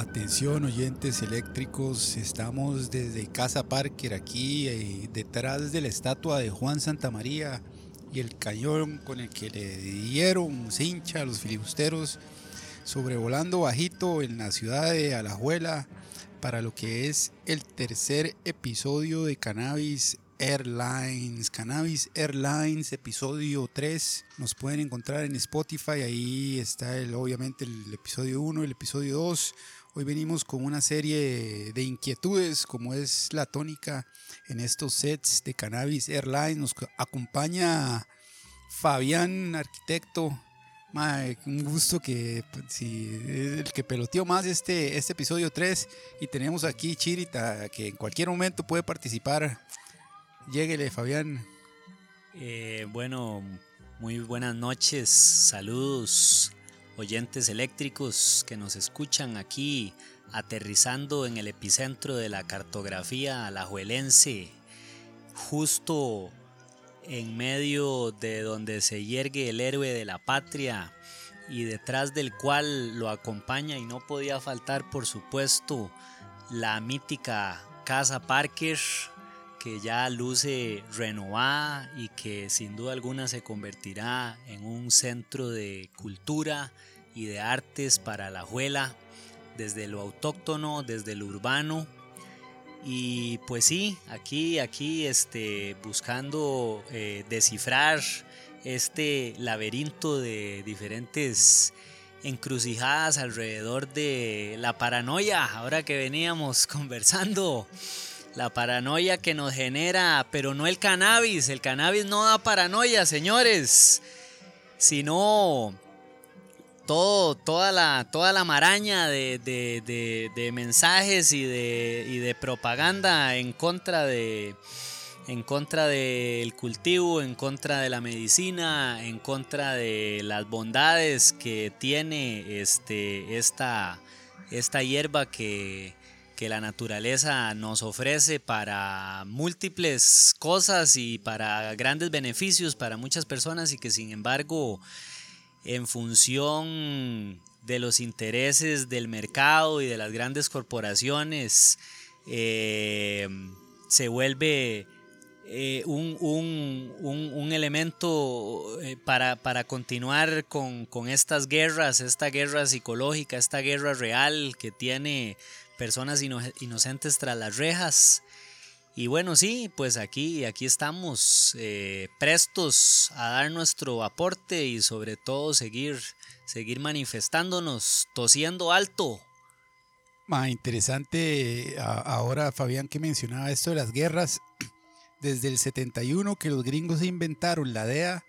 Atención oyentes eléctricos, estamos desde Casa Parker aquí eh, detrás de la estatua de Juan Santamaría y el cañón con el que le dieron cincha a los filibusteros sobrevolando bajito en la ciudad de Alajuela para lo que es el tercer episodio de Cannabis Airlines, Cannabis Airlines, episodio 3. Nos pueden encontrar en Spotify, ahí está el, obviamente el episodio 1, el episodio 2. Hoy venimos con una serie de inquietudes, como es la tónica en estos sets de Cannabis Airlines. Nos acompaña Fabián, arquitecto. un gusto que pues, si el que peloteó más este, este episodio 3 y tenemos aquí Chirita que en cualquier momento puede participar Lléguele, Fabián. Eh, bueno, muy buenas noches, saludos oyentes eléctricos que nos escuchan aquí aterrizando en el epicentro de la cartografía alajuelense, justo en medio de donde se yergue el héroe de la patria y detrás del cual lo acompaña y no podía faltar por supuesto la mítica Casa Parker que ya luce renovada y que sin duda alguna se convertirá en un centro de cultura y de artes para la juela, desde lo autóctono, desde lo urbano. Y pues sí, aquí, aquí, este, buscando eh, descifrar este laberinto de diferentes encrucijadas alrededor de la paranoia, ahora que veníamos conversando la paranoia que nos genera, pero no el cannabis. El cannabis no da paranoia, señores, sino todo, toda, la, toda la maraña de, mensajes y de, y de propaganda en contra de en contra del cultivo, en contra de la medicina, en contra de las bondades que tiene este, esta, esta hierba que, que la naturaleza nos ofrece para múltiples cosas y para grandes beneficios para muchas personas y que sin embargo en función de los intereses del mercado y de las grandes corporaciones eh, se vuelve eh, un, elemento eh, para, para continuar con, con, estas guerras, esta guerra psicológica, esta guerra real que tiene personas inocentes tras las rejas. Y bueno, sí, pues aquí, aquí estamos eh, prestos a dar nuestro aporte y sobre todo seguir, seguir manifestándonos, tosiendo alto. interesante ahora, Fabián, que mencionaba esto de las guerras. Desde el 71 que los gringos inventaron la DEA,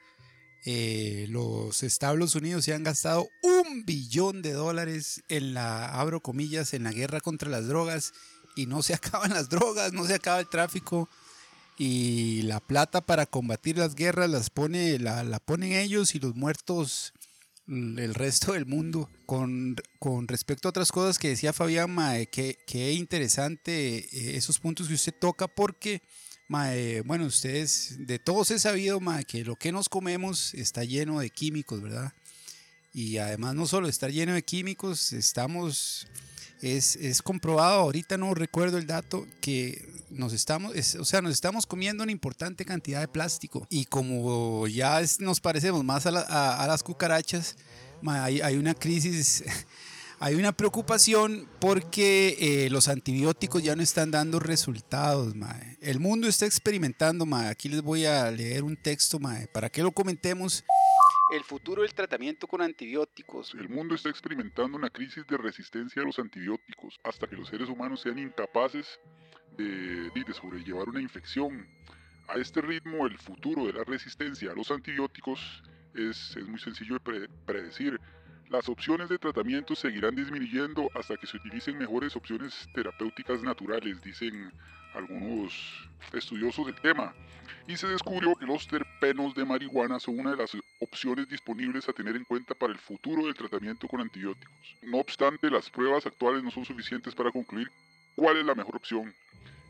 eh, los Estados Unidos se han gastado un billón de dólares en la, abro comillas, en la guerra contra las drogas y no se acaban las drogas, no se acaba el tráfico y la plata para combatir las guerras las pone, la, la ponen ellos y los muertos el resto del mundo. Con, con respecto a otras cosas que decía Fabián, que, que interesante eh, esos puntos que usted toca porque bueno, ustedes, de todos he sabido que lo que nos comemos está lleno de químicos, ¿verdad? Y además no solo está lleno de químicos, estamos, es, es comprobado, ahorita no recuerdo el dato, que nos estamos, o sea, nos estamos comiendo una importante cantidad de plástico. Y como ya nos parecemos más a, a, las cucarachas, hay, hay una crisis hay una preocupación porque eh, los antibióticos ya no están dando resultados. Mae. El mundo está experimentando, mae. aquí les voy a leer un texto mae, para que lo comentemos. El futuro del tratamiento con antibióticos. El mundo está experimentando una crisis de resistencia a los antibióticos hasta que los seres humanos sean incapaces de, de sobrellevar una infección. A este ritmo, el futuro de la resistencia a los antibióticos es, es muy sencillo de predecir las opciones de tratamiento seguirán disminuyendo hasta que se utilicen mejores opciones terapéuticas naturales, dicen algunos estudiosos del tema. Y se descubrió que los terpenos de marihuana son una de las opciones disponibles a tener en cuenta para el futuro del tratamiento con antibióticos. No obstante, las pruebas actuales no son suficientes para concluir cuál es la mejor opción.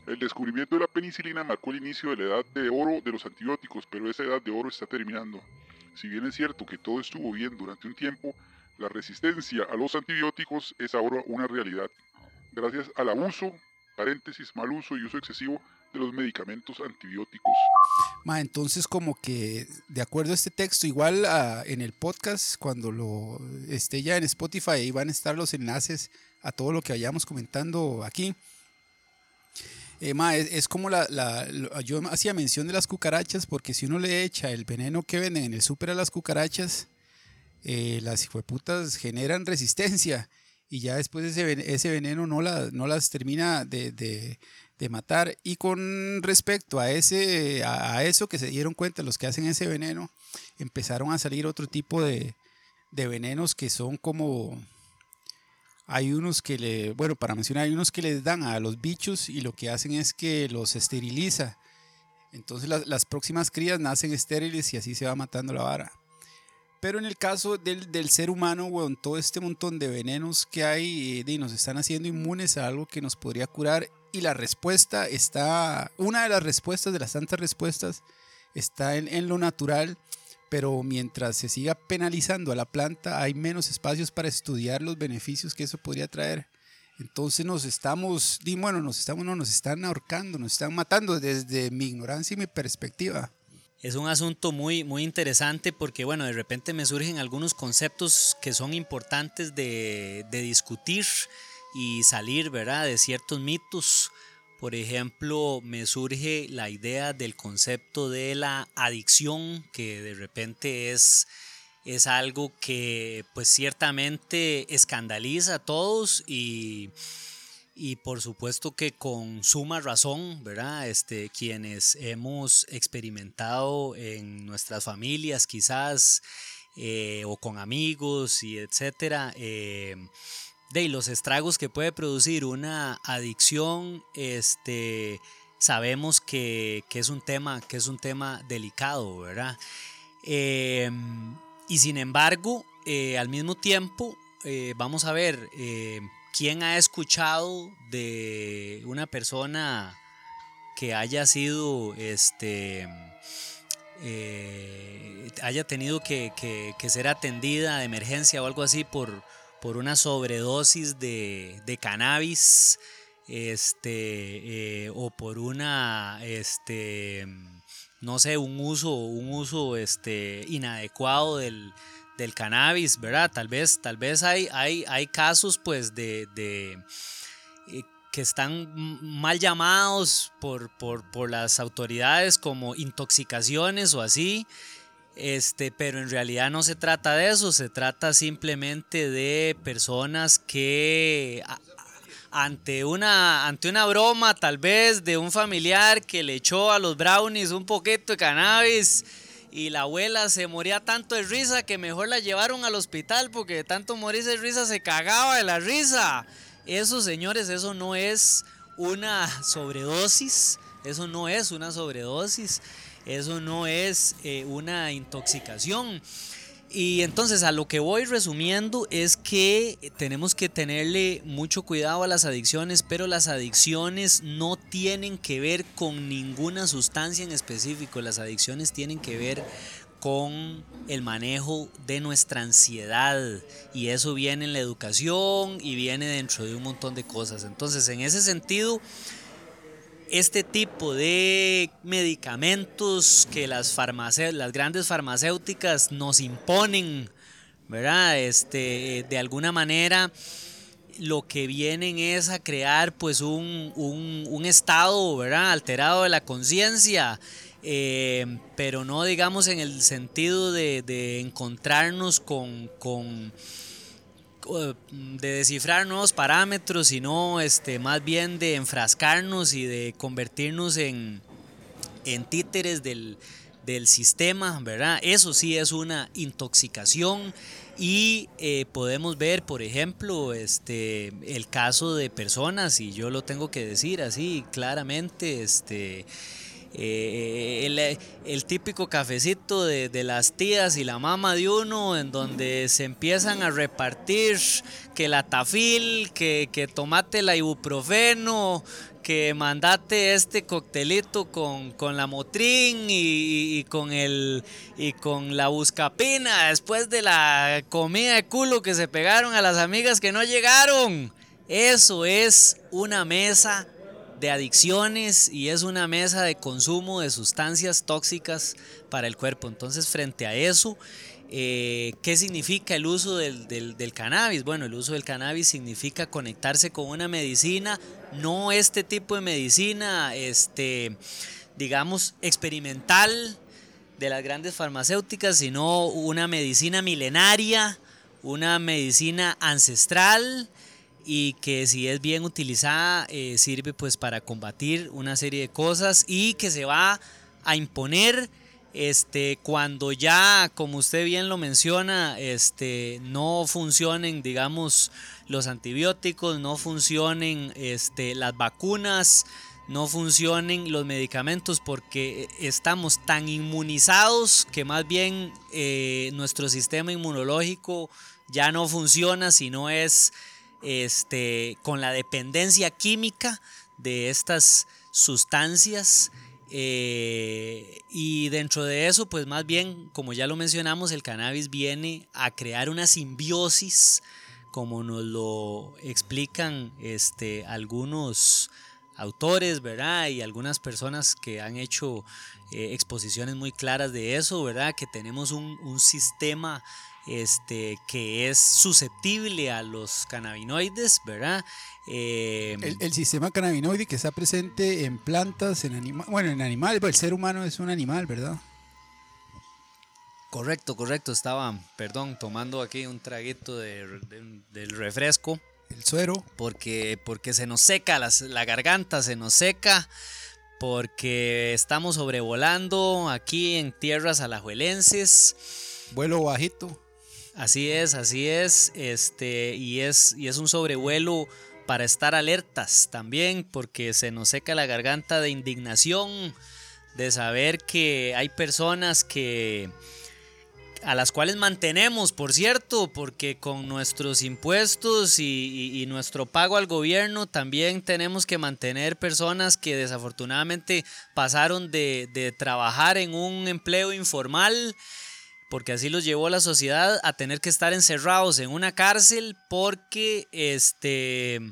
El descubrimiento de la penicilina marcó el inicio de la edad de oro de los antibióticos, pero esa edad de oro está terminando. Si bien es cierto que todo estuvo bien durante un tiempo, La resistencia a los antibióticos es ahora una realidad, gracias al abuso, paréntesis, mal uso y uso excesivo de los medicamentos antibióticos. Ma, entonces como que de acuerdo a este texto, igual ah, en el podcast, cuando lo esté ya en Spotify, ahí van a estar los enlaces a todo lo que vayamos comentando aquí. Eh, ma, es, es como la, la- lo- yo hacía mención de las cucarachas, porque si uno le echa el veneno que venden en el súper a las cucarachas, eh, las hijueputas generan resistencia y ya después ese, ven- ese veneno no, no las termina de, de- de matar. Y con respecto a, ese, a eso que se dieron cuenta los que hacen ese veneno, empezaron a salir otro tipo de, de venenos que son como... Hay unos que le, bueno, para mencionar, hay unos que les dan a los bichos y lo que hacen es que los esteriliza. Entonces las, las próximas crías nacen estériles y así se va matando la vara. Pero en el caso del, del ser humano, weón, todo este montón de venenos que hay eh, de, nos están haciendo inmunes a algo que nos podría curar. Y la respuesta está, una de las respuestas, de las tantas respuestas, está en, en lo natural. Pero mientras se siga penalizando a la planta, hay menos espacios para estudiar los beneficios que eso podría traer. Entonces nos estamos, di, bueno, nos estamos, no, nos están ahorcando, nos están matando desde mi ignorancia y mi perspectiva. Es un asunto muy, muy interesante porque, bueno, de repente me surgen algunos conceptos que son importantes de, de discutir y salir, ¿verdad?, de ciertos mitos. Por ejemplo, me surge la idea del concepto de la adicción, que de repente es, es algo que pues ciertamente escandaliza a todos y, y por supuesto que con suma razón, ¿verdad? Este, quienes hemos experimentado en nuestras familias quizás eh, o con amigos y etcétera, eh, de los estragos que puede producir una adicción, este, sabemos que, que es un tema, que es un tema delicado, ¿verdad? Eh, y sin embargo, eh, al mismo tiempo, vamos a ver, ¿quién ha escuchado de una persona que haya sido, este, eh, haya tenido que, que- que ser atendida de emergencia o algo así por, por una sobredosis de, de cannabis? Este, eh, o por una, este, no sé, un uso, un uso este, inadecuado del, del cannabis, ¿verdad? Tal vez, tal vez hay, hay, hay casos pues de, de, eh, que están mal llamados por, por, por las autoridades como intoxicaciones o así. Este, pero en realidad no se trata de eso, se trata simplemente de personas que ante una, ante una broma tal vez de un familiar que le echó a los brownies un poquito de cannabis y la abuela se moría tanto de risa que mejor la llevaron al hospital porque de tanto morirse de risa se cagaba de la risa. Eso, señores, eso no es una sobredosis, eso no es una sobredosis, eso no es eh, una intoxicación. Y entonces a lo que voy resumiendo es que tenemos que tenerle mucho cuidado a las adicciones, pero las adicciones no tienen que ver con ninguna sustancia en específico, las adicciones tienen que ver con el manejo de nuestra ansiedad y eso viene en la educación y viene dentro de un montón de cosas. Entonces en ese sentido este tipo de medicamentos que las, las grandes farmacéuticas nos imponen, ¿verdad? Este, de alguna manera lo que vienen es a crear pues un, un- estado, ¿verdad? Alterado de la conciencia. eh, pero no digamos en el sentido de, de encontrarnos con, con de descifrar nuevos parámetros, sino este, más bien de enfrascarnos y de convertirnos en, en títeres del, del sistema, ¿verdad? Eso sí es una intoxicación y eh, podemos ver, por ejemplo, este, el caso de personas, y yo lo tengo que decir así claramente, este, eh, el, típico cafecito de, de, las tías y la mamá de uno, en donde se empiezan a repartir que la tafil, que, que tomate la ibuprofeno, que mandate este coctelito con, con la motrín y, y, con el y con la buscapina después de la comida de culo que se pegaron a las amigas que no llegaron. Eso es una mesa de adicciones y es una mesa de consumo de sustancias tóxicas para el cuerpo. Entonces, frente a eso, eh, ¿qué significa el uso del, del, del, cannabis? Bueno, el uso del cannabis significa conectarse con una medicina, no este tipo de medicina, este, digamos, experimental de las grandes farmacéuticas, sino una medicina milenaria, una medicina ancestral y que si es bien utilizada eh, sirve pues para combatir una serie de cosas y que se va a imponer este cuando ya como usted bien lo menciona este no funcionen digamos los antibióticos no funcionen este las vacunas no funcionen los medicamentos porque estamos tan inmunizados que más bien eh, nuestro sistema inmunológico ya no funciona sino es este, con la dependencia química de estas sustancias. Eh, y dentro de eso, pues más bien, como ya lo mencionamos, el cannabis viene a crear una simbiosis, como nos lo explican este, algunos autores, ¿verdad? Y algunas personas que han hecho eh, exposiciones muy claras de eso, ¿verdad? Que tenemos un, un sistema este, que es susceptible a los cannabinoides, ¿verdad? Eh, el, sistema cannabinoide que está presente en plantas, en animales, bueno, en animales, pues el ser humano es un animal, ¿verdad? Correcto, correcto, estaba, perdón, tomando aquí un traguito de, del refresco. El suero. Porque, porque se nos seca la garganta, se nos seca porque estamos sobrevolando aquí en tierras alajuelenses. Vuelo bajito. Así es, así es, este, y es, y es un sobrevuelo para estar alertas también, porque se nos seca la garganta de indignación, de saber que hay personas que a las cuales mantenemos, por cierto, porque con nuestros impuestos y, nuestro pago al gobierno también tenemos que mantener personas que desafortunadamente pasaron de trabajar en un empleo informal porque así los llevó la sociedad a tener que estar encerrados en una cárcel porque este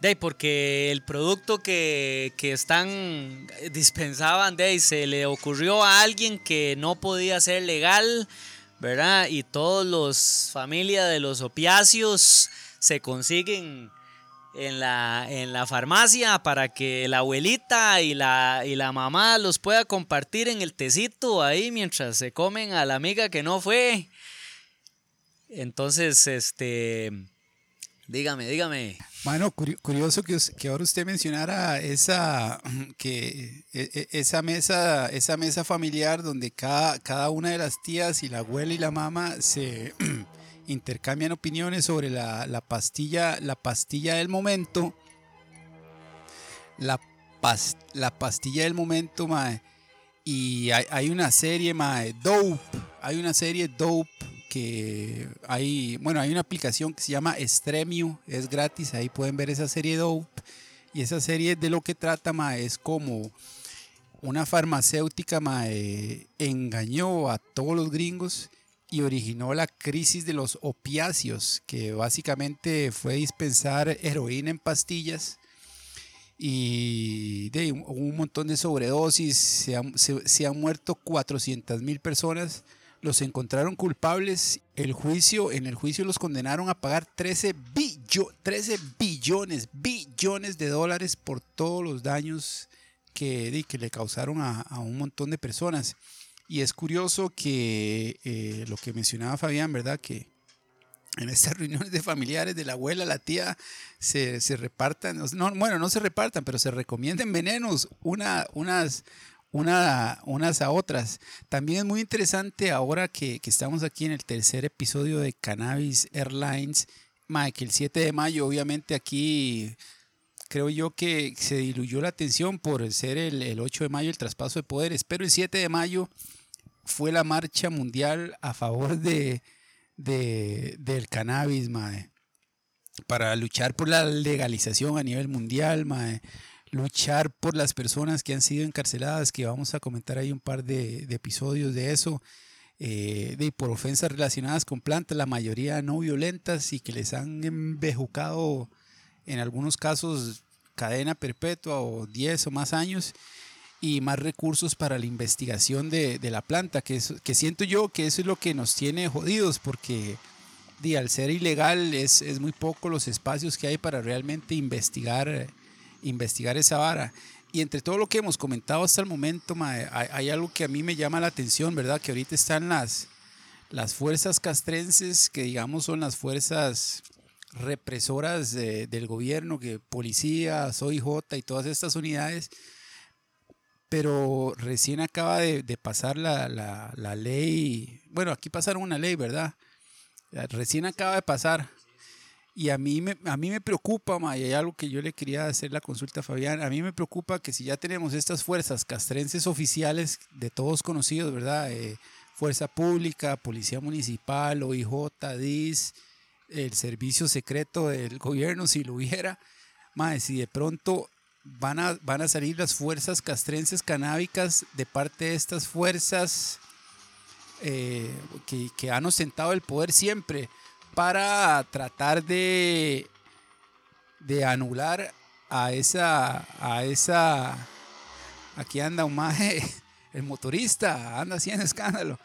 de porque el producto que, que están dispensaban de se le ocurrió a alguien que no podía ser legal, ¿verdad? Y todos los familias de los opiáceos se consiguen en la, en la farmacia para que la abuelita y la, y la mamá los pueda compartir en el tecito ahí mientras se comen a la amiga que no fue. Entonces, este, dígame, dígame. Bueno, curioso que, que ahora usted mencionara esa, que, e, e, esa, mesa, esa mesa familiar donde cada, cada una de las tías y la abuela y la mamá se intercambian opiniones sobre la, pastilla, la pastilla del momento. La, la pastilla del momento, mae. Y hay, una serie, mae, Dope. Hay una serie Dope que hay, bueno, hay una aplicación que se llama Stremio, es gratis, ahí pueden ver esa serie Dope. Y esa serie de lo que trata, mae, es como una farmacéutica, mae, engañó a todos los gringos y originó la crisis de los opiáceos, que básicamente fue dispensar heroína en pastillas y de, un montón de sobredosis, se, han muerto 400 mil personas, los encontraron culpables, el juicio, en el juicio los condenaron a pagar 13, 13 billones, billones de dólares por todos los daños que, que le causaron a un montón de personas. Y es curioso que eh, lo que mencionaba Fabián, ¿verdad? Que en estas reuniones de familiares de la abuela, la tía, se, repartan, no, bueno, no se repartan, pero se recomienden venenos una, unas, una, unas a otras. También es muy interesante ahora que, estamos aquí en el tercer episodio de Cannabis Airlines, que el 7 de mayo, obviamente aquí creo yo que se diluyó la atención por ser el, el 8 de mayo el traspaso de poderes, pero el 7 de mayo fue la marcha mundial a favor de, de del cannabis, para luchar por la legalización a nivel mundial, luchar por las personas que han sido encarceladas, que vamos a comentar ahí un par de, de episodios de eso, eh, de, por ofensas relacionadas con plantas, la mayoría no violentas y que les han embejucado en algunos casos cadena perpetua o 10 o más años y más recursos para la investigación de, de la planta, que, es, que siento yo que eso es lo que nos tiene jodidos, porque al ser ilegal es, es, muy poco los espacios que hay para realmente investigar, investigar esa vara. Y entre todo lo que hemos comentado hasta el momento, mae, hay, hay, algo que a mí me llama la atención, ¿verdad? Que ahorita están las, las fuerzas castrenses, que digamos son las fuerzas represoras de, del gobierno, que policía, OIJ y todas estas unidades, pero recién acaba de, pasar la, la, la, ley, bueno, aquí pasaron una ley, ¿verdad? Recién acaba de pasar. Y a mí me, a mí me preocupa, ma, y hay algo que yo le quería hacer la consulta a Fabián, a mí me preocupa que si ya tenemos estas fuerzas castrenses oficiales de todos conocidos, ¿verdad? Eh, Fuerza Pública, Policía Municipal, OIJ, DIS, el servicio secreto del gobierno, si lo hubiera, ma, si de pronto van a, van a salir las fuerzas castrenses canábicas de parte de estas fuerzas eh, que, que, han ostentado el poder siempre para tratar de, de anular a esa, a esa, aquí anda un maje, el motorista, anda haciendo escándalo.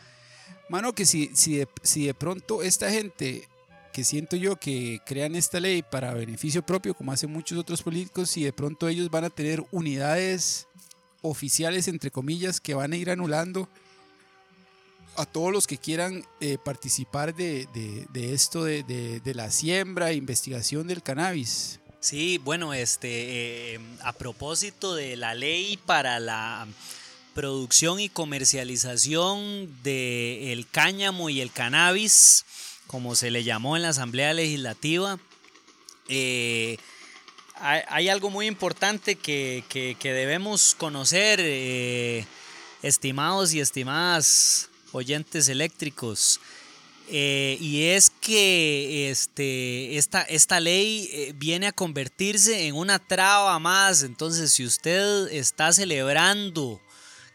Mano, que si, si, si de pronto esta gente que siento yo que crean esta ley para beneficio propio, como hacen muchos otros políticos, y de pronto ellos van a tener unidades oficiales, entre comillas, que van a ir anulando a todos los que quieran eh, participar de, esto de, de, la siembra e investigación del cannabis. Sí, bueno, este, eh, a propósito de la ley para la producción y comercialización del cáñamo y el cannabis, como se le llamó en la Asamblea Legislativa. Eh, hay, algo muy importante que, que, debemos conocer, eh, estimados y estimadas oyentes eléctricos. Eh, y es que este, esta, esta ley viene a convertirse en una traba más. Entonces, si usted está celebrando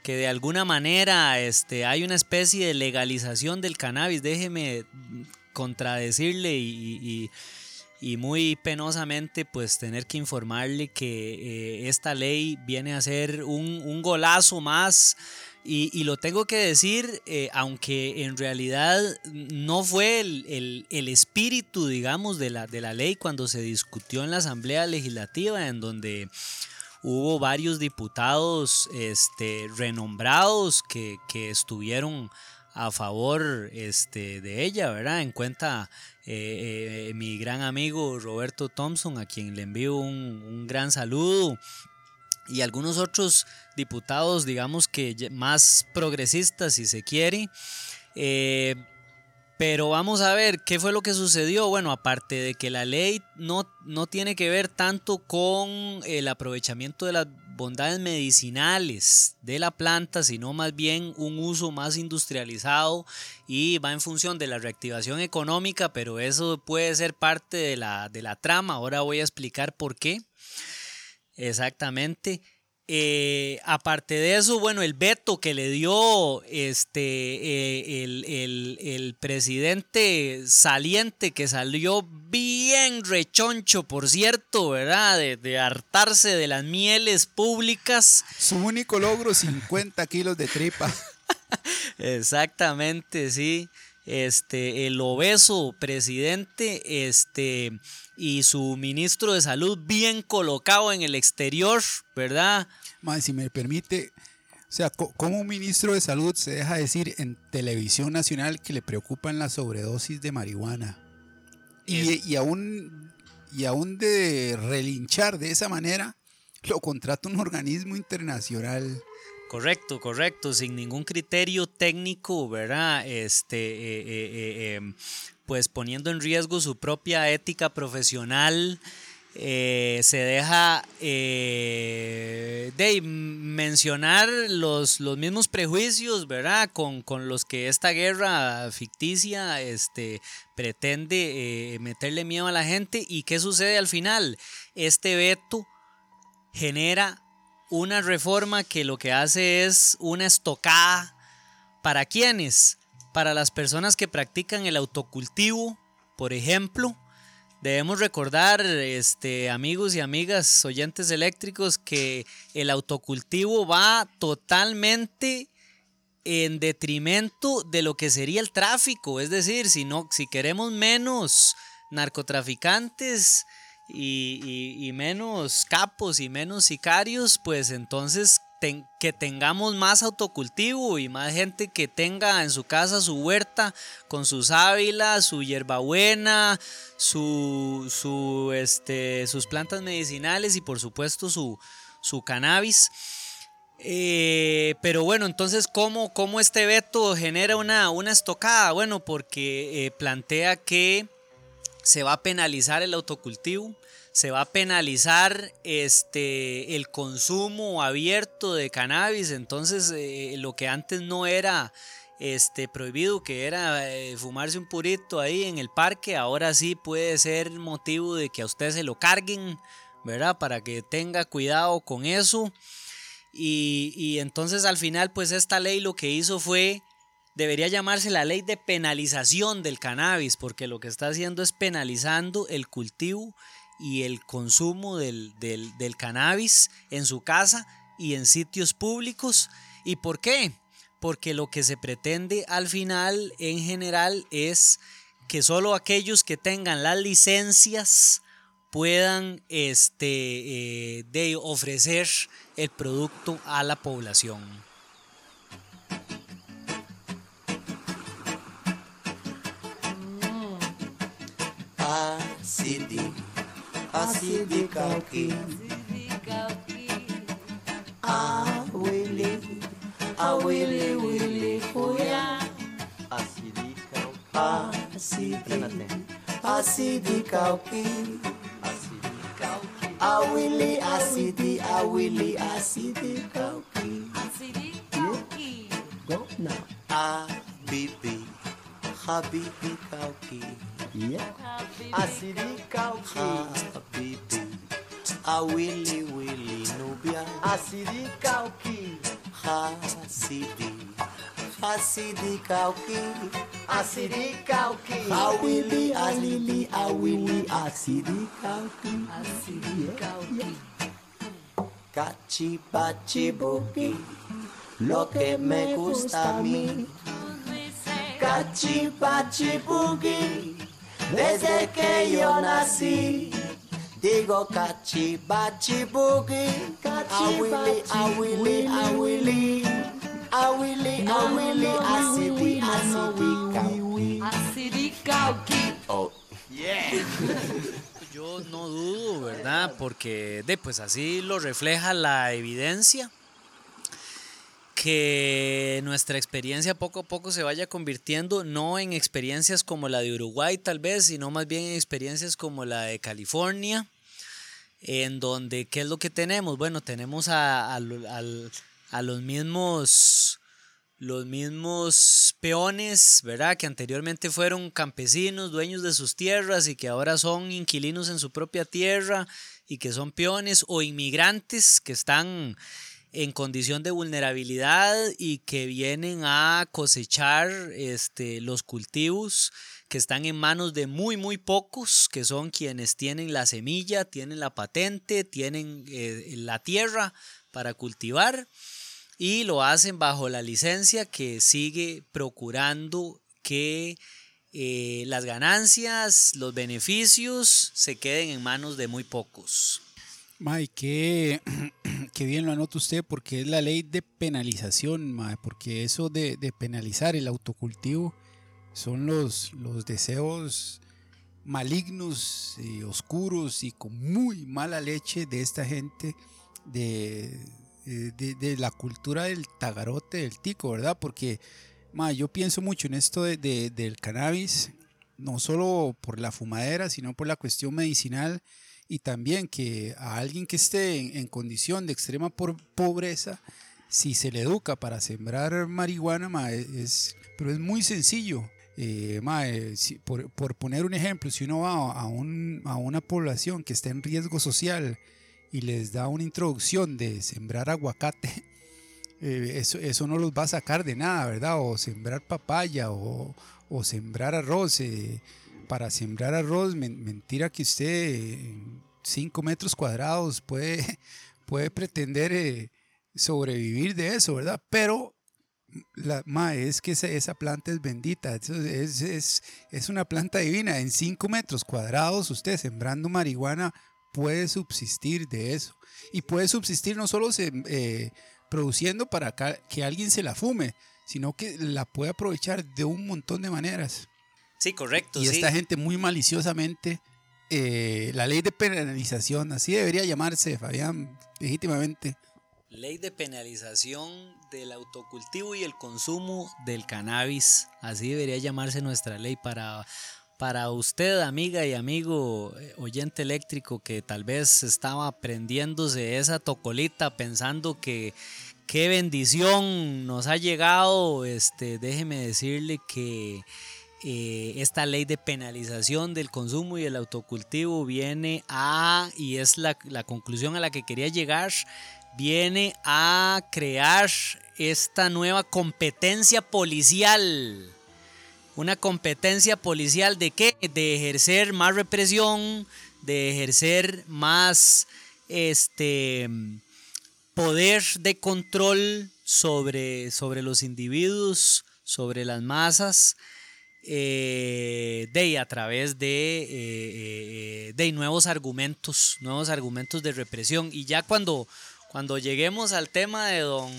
que de alguna manera este, hay una especie de legalización del cannabis, déjeme contradecirle y, y, muy penosamente pues tener que informarle que eh, esta ley viene a ser un, un golazo más. Y, y, lo tengo que decir, eh, aunque en realidad no fue el, el, el, espíritu, digamos, de la, de la ley cuando se discutió en la Asamblea Legislativa, en donde hubo varios diputados este, renombrados que, que estuvieron a favor este, de ella, ¿verdad? En cuenta eh, eh, mi gran amigo Roberto Thompson, a quien le envío un, un gran saludo, y algunos otros diputados, digamos que más progresistas, si se quiere. Eh, pero vamos a ver qué fue lo que sucedió. Bueno, aparte de que la ley no, no tiene que ver tanto con el aprovechamiento de las bondades medicinales de la planta, sino más bien un uso más industrializado y va en función de la reactivación económica, pero eso puede ser parte de la, de la trama. Ahora voy a explicar por qué. Exactamente. Eh, aparte de eso, bueno, el veto que le dio este, eh, el, el, el, presidente saliente, que salió bien rechoncho, por cierto, ¿verdad? De, de, hartarse de las mieles públicas. Su único logro, 50 kilos de tripa. Exactamente, sí. Este, el obeso presidente, este, y su ministro de salud bien colocado en el exterior, ¿verdad? Si me permite, o sea, ¿cómo un ministro de salud se deja decir en televisión nacional que le preocupan la sobredosis de marihuana? Y, y, aún, y aún de relinchar de esa manera, lo contrata un organismo internacional. Correcto, correcto, sin ningún criterio técnico, ¿verdad? Este, eh, eh, eh, pues poniendo en riesgo su propia ética profesional. Eh, se deja eh, de mencionar los, los mismos prejuicios, ¿verdad? Con, con, los que esta guerra ficticia este, pretende eh, meterle miedo a la gente. ¿Y qué sucede al final? Este veto genera una reforma que lo que hace es una estocada para quienes, para las personas que practican el autocultivo, por ejemplo, Debemos recordar, este, amigos y amigas oyentes eléctricos, que el autocultivo va totalmente en detrimento de lo que sería el tráfico. Es decir, si, no, si queremos menos narcotraficantes y, y menos capos y menos sicarios, pues entonces que tengamos más autocultivo y más gente que tenga en su casa su huerta con sus ávilas, su hierbabuena, su, su, este, sus plantas medicinales y por supuesto su, su cannabis. Eh, pero bueno, entonces, ¿cómo, ¿cómo, este veto genera una, una estocada? Bueno, porque eh, plantea que se va a penalizar el autocultivo, se va a penalizar este, el consumo abierto de cannabis, entonces eh, lo que antes no era este, prohibido, que era eh, fumarse un purito ahí en el parque, ahora sí puede ser motivo de que a usted se lo carguen, ¿verdad? Para que tenga cuidado con eso. Y, y entonces al final pues esta ley lo que hizo fue debería llamarse la ley de penalización del cannabis, porque lo que está haciendo es penalizando el cultivo y el consumo del, cannabis en su casa y en sitios públicos. ¿Y por qué? Porque lo que se pretende al final en general es que solo aquellos que tengan las licencias puedan este, eh, de ofrecer el producto a la población. así de cauqui. Ah, Willy, ah, Willy, Willy, huya. Así de cauqui. Así de Así de cauqui. Así de cauqui. Ah, Willy, así ah, Willy, así de cauqui. Así. Go now. Ah, Bibi, Habibi cauqui. Yeah asidi kauki habibi awili wili nubia. Asidi kauki hasidi hasidi kauki asidi kauki awili alili awili asidi kauki asidi kauki Cachi bachi buki. Lo que me gusta a mí. Cachi bachi buki desde que yo nací. Digo cachi bachi boogie, a Willy, a Willy, a Willy, a Willy, a Willy, asidi, asidi, asidi. Oh, yeah. Yo no dudo, ¿verdad? Porque de, pues así lo refleja la evidencia que nuestra experiencia poco a poco se vaya convirtiendo no en experiencias como la de Uruguay tal vez, sino más bien en experiencias como la de California, en donde, ¿qué es lo que tenemos? Bueno, tenemos a, los mismos los mismos peones, ¿verdad? Que anteriormente fueron campesinos, dueños de sus tierras y que ahora son inquilinos en su propia tierra y que son peones o inmigrantes que están en condición de vulnerabilidad y que vienen a cosechar este, los cultivos que están en manos de muy, muy pocos, que son quienes tienen la semilla, tienen la patente, tienen eh, la tierra para cultivar y lo hacen bajo la licencia que sigue procurando que eh, las ganancias, los beneficios se queden en manos de muy pocos. May, qué, bien lo anota usted, porque es la ley de penalización, May, porque eso de, penalizar el autocultivo son los, los deseos malignos y oscuros y con muy mala leche de esta gente de, de, la cultura del tagarote, del tico, ¿verdad? Porque May, yo pienso mucho en esto del cannabis, no solo por la fumadera, sino por la cuestión medicinal y también que a alguien que esté en, en condición de extrema por- pobreza, si se le educa para sembrar marihuana, ma, es, pero es muy sencillo. Eh, ma, eh, si- por, por poner un ejemplo, si uno va a, un- a una población que está en riesgo social y les da una introducción de sembrar aguacate, eh, eso, eso no los va a sacar de nada, ¿verdad? O sembrar papaya o, o sembrar arroz. eh, para sembrar arroz, men- mentira que usted en 5 metros cuadrados puede, puede pretender eh, sobrevivir de eso, ¿verdad? Pero la, ma, es que esa, planta es bendita, es, es, es una planta divina. En 5 metros cuadrados, usted sembrando marihuana puede subsistir de eso. Y puede subsistir no solo eh, produciendo para que alguien se la fume, sino que la puede aprovechar de un montón de maneras. Sí, correcto. Y sí. esta gente muy maliciosamente, eh, la ley de penalización, así debería llamarse, Fabián, legítimamente. Ley de penalización del autocultivo y el consumo del cannabis. Así debería llamarse nuestra ley para, para usted, amiga y amigo eh, oyente eléctrico, que tal vez estaba prendiéndose esa tocolita pensando que qué bendición nos ha llegado. Este, déjeme decirle que eh, esta ley de penalización del consumo y el autocultivo viene a, y es la, la conclusión a la que quería llegar, viene a crear esta nueva competencia policial. Una competencia policial de qué? De ejercer más represión, de ejercer más este poder de control sobre, sobre los individuos, sobre las masas, eh, de a través de, eh, eh, de nuevos argumentos, nuevos argumentos de represión. Y ya cuando, cuando lleguemos al tema de don,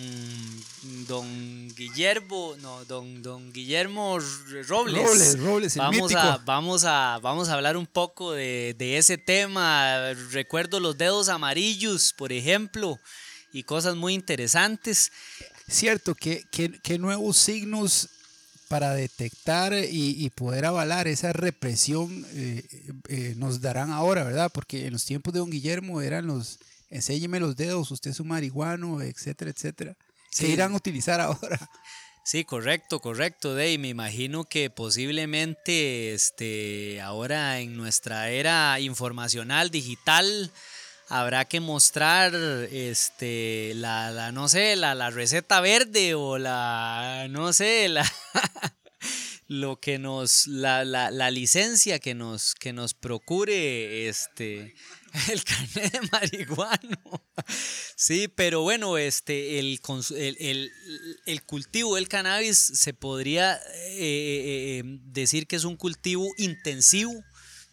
don Guillermo, no, don, don Guillermo Robles, Robles, Robles, el vamos, a, vamos, a, vamos a hablar un poco de, de ese tema. Recuerdo los dedos amarillos, por ejemplo, y cosas muy interesantes. Cierto, ¿qué, qué, qué nuevos signos para detectar y, y poder avalar esa represión eh, eh, nos darán ahora, ¿verdad? Porque en los tiempos de don Guillermo eran los, enséñeme los dedos, usted es un marihuano, etcétera, etcétera. ¿Qué Sí. irán a utilizar ahora? Sí, correcto, correcto, Dey. Me imagino que posiblemente este, ahora en nuestra era informacional, digital, habrá que mostrar este, la, la no sé, la, la receta verde o la, no sé, la, lo que nos, la, la, licencia que nos, que nos procure este, el carnet de marihuano. Sí, pero bueno, este, el, el- el cultivo del cannabis se podría eh, eh, eh, decir que es un cultivo intensivo,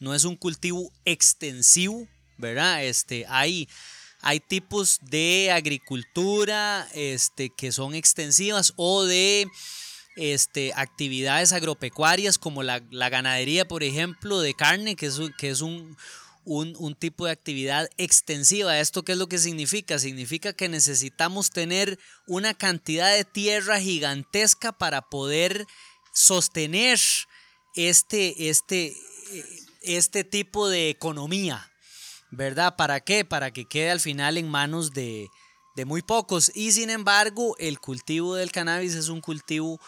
no es un cultivo extensivo, ¿verdad? Este, hay, hay tipos de agricultura este, que son extensivas o de este, actividades agropecuarias como la, la ganadería, por ejemplo, de carne, que es, que es un, un, un tipo de actividad extensiva. ¿Esto qué es lo que significa? Significa que necesitamos tener una cantidad de tierra gigantesca para poder sostener este, este, eh, este tipo de economía. ¿Verdad? ¿Para qué? Para que quede al final en manos de, de muy pocos. Y sin embargo, el cultivo del cannabis es un cultivo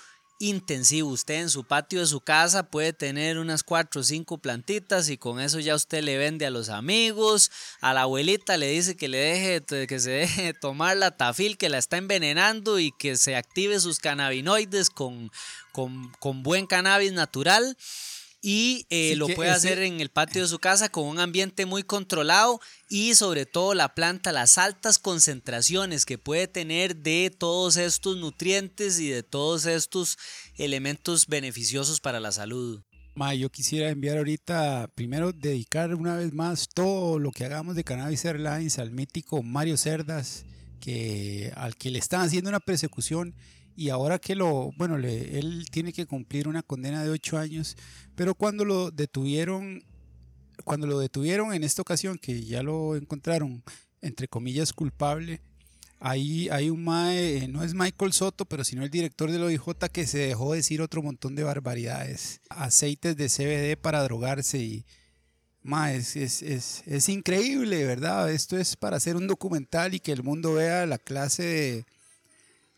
intensivo. Usted en su patio de su casa puede tener unas cuatro o cinco plantitas y con eso ya usted le vende a los amigos, a la abuelita le dice que le deje que se deje de tomar la tafil que la está envenenando y que se active sus cannabinoides con, con, con buen cannabis natural. Y eh, Sí, lo puede ese- hacer en el patio de su casa con un ambiente muy controlado y sobre todo la planta, las altas concentraciones que puede tener de todos estos nutrientes y de todos estos elementos beneficiosos para la salud. Ma, yo quisiera enviar ahorita, primero dedicar una vez más todo lo que hagamos de Cannabis Airlines al mítico Mario Cerdas, que, al que le están haciendo una persecución y ahora que lo, bueno, él tiene que cumplir una condena de ocho años, pero cuando lo detuvieron, cuando lo detuvieron en esta ocasión, que ya lo encontraron, entre comillas, culpable, Ahí hay un mae, no es Michael Soto, pero sino el director del OIJ que se dejó decir otro montón de barbaridades. Aceites de CBD para drogarse y Ma, es, es, es, es increíble, ¿verdad? Esto es para hacer un documental y que el mundo vea la clase de,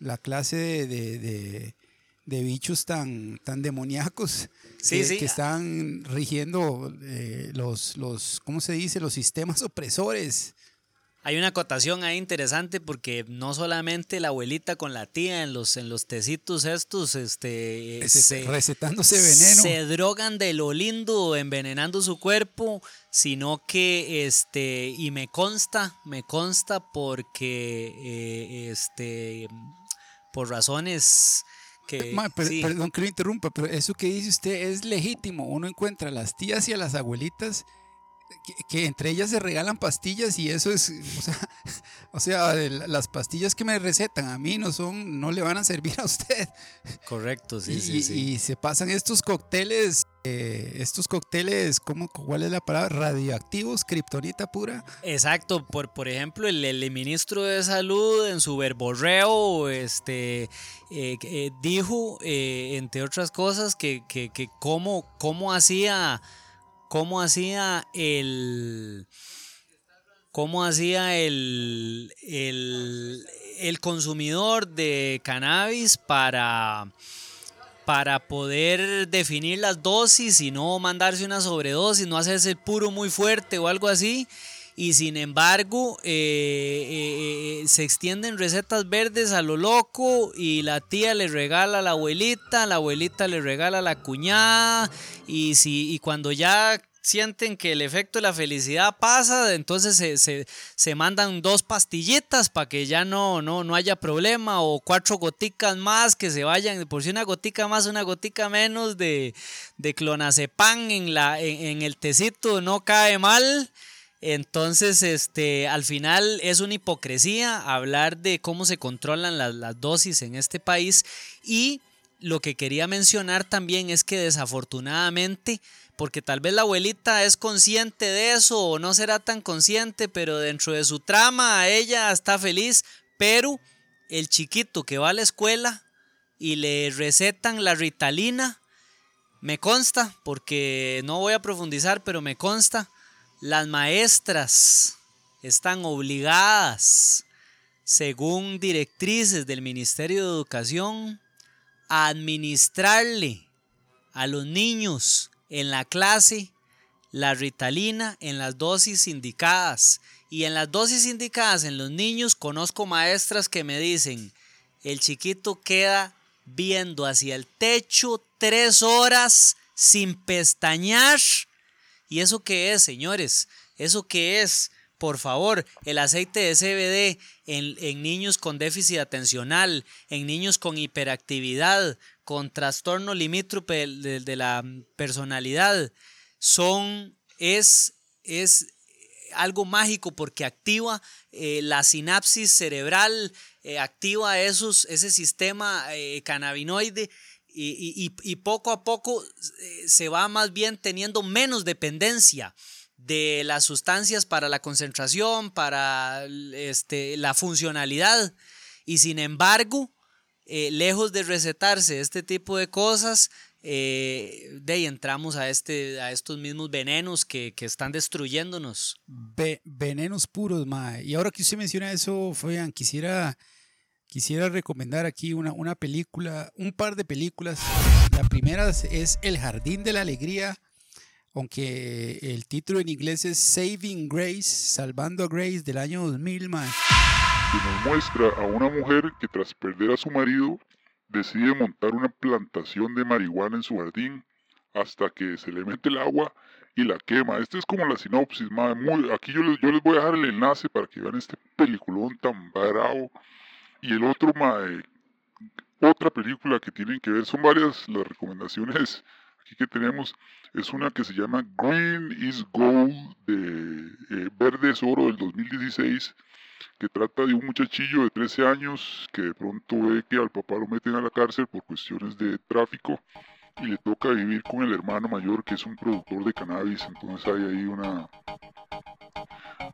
la clase de, de, de- de bichos tan, tan demoníacos Sí, que, sí. que están rigiendo eh, los, los, ¿cómo se dice? Los sistemas opresores. Hay una acotación ahí interesante porque no solamente la abuelita con la tía en los, en los tecitos estos, este, se- recetándose veneno. se drogan de lo lindo, envenenando su cuerpo, sino que, este, y me consta, me consta porque, eh, este, por razones que... Ma, per- sí, Perdón que lo interrumpa, pero eso que dice usted es legítimo. Uno encuentra a las tías y a las abuelitas que, que entre ellas se regalan pastillas y eso es, o sea, o sea, el- las pastillas que me recetan a mí no son, no le van a servir a usted. correcto, sí, y, sí, y- sí. y se pasan estos cócteles, eh, estos cócteles, ¿cómo, ¿cuál es la palabra? Radioactivos, kriptonita pura. Exacto, por, por ejemplo, el, el ministro de Salud en su verborreo este, eh, eh, dijo, entre otras cosas, que, que, que cómo, cómo hacía, cómo hacía el... cómo hacía el, el, el consumidor de cannabis para, para poder definir las dosis y no mandarse una sobredosis, no hacerse el puro muy fuerte o algo así. Y sin embargo, eh, eh, eh, se extienden recetas verdes a lo loco y la tía le regala a la abuelita, la abuelita le regala a la cuñada y, si, y cuando ya sienten que el efecto de la felicidad pasa, entonces se, se- se mandan dos pastillitas para que ya no, no, no haya problema o cuatro goticas más que se vayan, por si una gotica más, una gotica menos de, de clonazepam en, la, en, en el tecito no cae mal. Entonces, este, al final es una hipocresía hablar de cómo se controlan las, las dosis en este país y lo que quería mencionar también es que desafortunadamente, porque tal vez la abuelita es consciente de eso o no será tan consciente, pero dentro de su trama ella está feliz, pero el chiquito que va a la escuela y le recetan la ritalina, me consta, porque no voy a profundizar, pero me consta, las maestras están obligadas, según directrices del Ministerio de Educación, a administrarle a los niños en la clase la ritalina en las dosis indicadas. Y en las dosis indicadas en los niños conozco maestras que me dicen, el chiquito queda viendo hacia el techo tres horas sin pestañear. ¿Y eso qué es, señores? ¿Eso qué es? Por favor, el aceite de CBD en, en niños con déficit atencional, en niños con hiperactividad, con trastorno limítrope de, la personalidad, son, es, es algo mágico porque activa eh, la sinapsis cerebral, eh, activa esos, ese sistema eh, cannabinoide y, y- y- poco a poco eh, se va más bien teniendo menos dependencia de las sustancias para la concentración, para este, la funcionalidad. Y sin embargo, eh, lejos de recetarse este tipo de cosas, eh, de ahí entramos a, este, a estos mismos venenos que, que están destruyéndonos. Ve- venenos puros, mae. Y ahora que usted menciona eso, Fabián, quisiera, quisiera recomendar aquí una, una película, un par de películas. La primera es- El Jardín de la Alegría, aunque el título en inglés es Saving Grace, Salvando a Grace del año 2000, mae. que nos muestra a una mujer que tras perder a su marido decide montar una plantación de marihuana en su jardín hasta que se le mete el agua y la quema. Esta es como la sinopsis, mae, muy- aquí yo les, yo les voy a dejar el enlace para que vean este peliculón tan bravo. Y el otro, mae, otra película que tienen que ver, son varias las recomendaciones aquí que tenemos. Es una que se llama Green is Gold, de eh, Verde es Oro del 2016 que trata de un muchachillo de 13 años que de pronto ve que al papá lo meten a la cárcel por cuestiones de tráfico y le toca vivir con el hermano mayor que es un productor de cannabis, entonces hay ahí una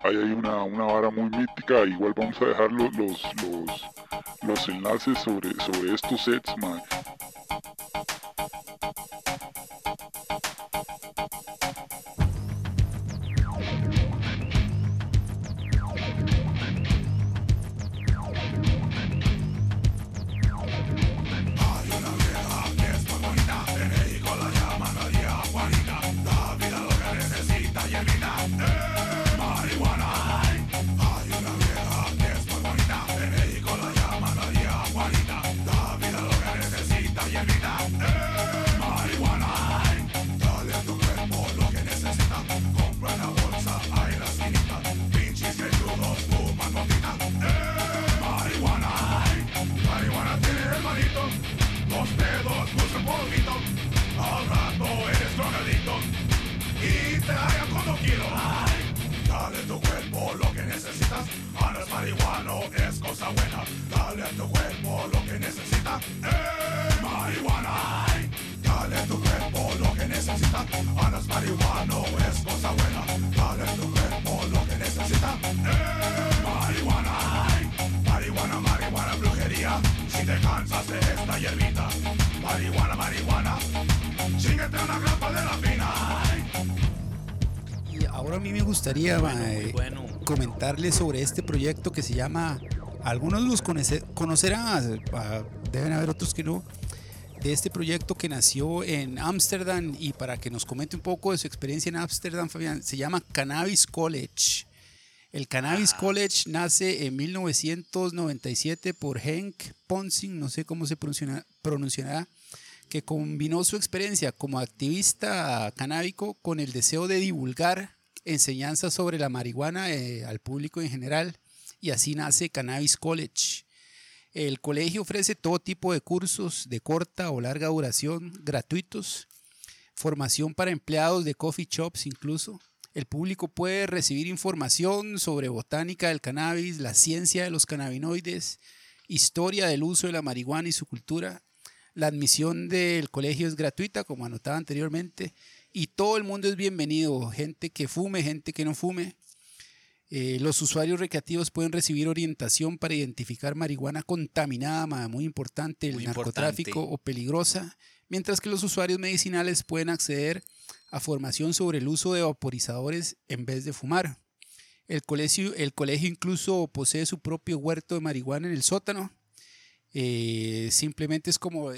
hay ahí una, una vara muy mítica, igual vamos a dejar los, los, los, los enlaces sobre, sobre estos sets, man. Gustaría bueno. comentarles sobre este proyecto que se llama, algunos los conoce- conocerán, ah, deben haber otros que no, de este proyecto que nació en Ámsterdam y para que nos comente un poco de su experiencia en Ámsterdam, Fabián, se llama Cannabis College. El Cannabis College nace en 1997 por Henk Ponsing, no sé cómo se pronunciará, que combinó su experiencia como activista canábico con el deseo de divulgar enseñanzas sobre la marihuana eh, al público en general y así nace Cannabis College. El colegio ofrece todo tipo de cursos de corta o larga duración gratuitos, formación para empleados de coffee shops incluso. El público puede recibir información sobre botánica del cannabis, la ciencia de los cannabinoides, historia del uso de la marihuana y su cultura. La admisión del colegio es gratuita, como anotaba anteriormente, y todo el mundo es bienvenido, gente que fume, gente que no fume. Eh, los usuarios recreativos pueden recibir orientación para identificar marihuana contaminada, muy importante, el Muy narcotráfico importante. o peligrosa, mientras que los usuarios medicinales pueden acceder a formación sobre el uso de vaporizadores en vez de fumar. El colegio, el colegio incluso posee su propio huerto de marihuana en el sótano. Eh, simplemente es como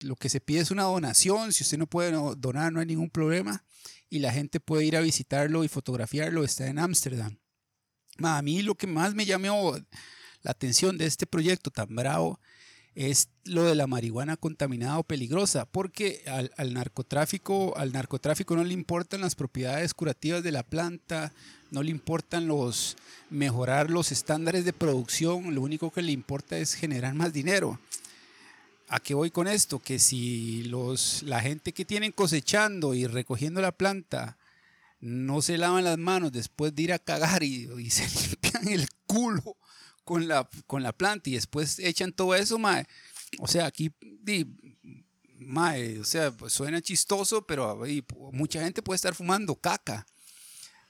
lo que se pide es una donación. Si usted no puede donar, no hay ningún problema. Y la gente puede ir a visitarlo y fotografiarlo. Está en Ámsterdam. A mí lo que más me llamó la atención de este proyecto tan bravo es lo de la marihuana contaminada o peligrosa, porque al, al narcotráfico, al narcotráfico no le importan las propiedades curativas de la planta, no le importan los mejorar los estándares de producción, lo único que le importa es generar más dinero. ¿A qué voy con esto? Que si los, la gente que tienen cosechando y recogiendo la planta no se lavan las manos después de ir a cagar y, se limpian el culo con la, con la planta y después echan todo eso, mae. O sea, aquí, di, mae, o sea, pues suena chistoso, pero mucha gente puede estar fumando caca.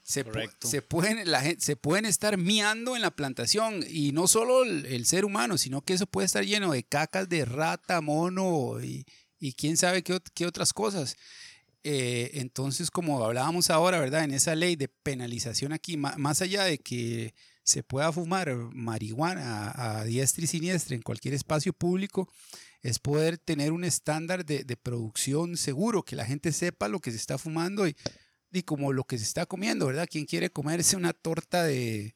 Se, pu- Correcto. se pueden, la gente, se pueden estar miando en la plantación y no solo el, el ser humano, sino que eso puede estar lleno de cacas de rata, mono y, y quién sabe qué, qué otras cosas. Eh, entonces, como hablábamos ahora, ¿verdad? En esa ley de penalización aquí, más allá de que se pueda fumar marihuana a, a diestra y siniestra en cualquier espacio público, es poder tener un estándar de, de producción seguro, que la gente sepa lo que se está fumando y, y como lo que se está comiendo, ¿verdad? ¿Quién quiere comerse una torta de,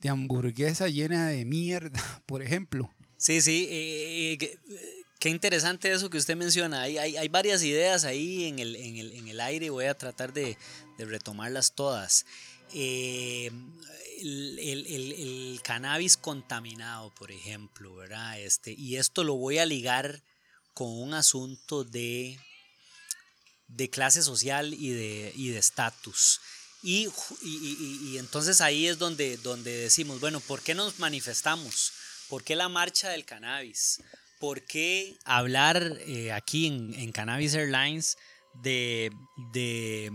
de hamburguesa llena de mierda, por ejemplo? Sí, sí, eh, eh, qué- qué interesante eso que usted menciona. Hay, hay, varias ideas ahí en el, en el, en el aire y voy a tratar de, de retomarlas todas. Eh, el- el cannabis contaminado, por ejemplo, ¿verdad? Este, y esto lo voy a ligar con un asunto de, de clase social y de estatus. Y- y- y entonces ahí es donde, donde decimos, bueno, ¿por qué nos manifestamos? ¿Por qué la marcha del cannabis? ¿Por qué hablar eh, aquí en, en Cannabis Airlines de, de,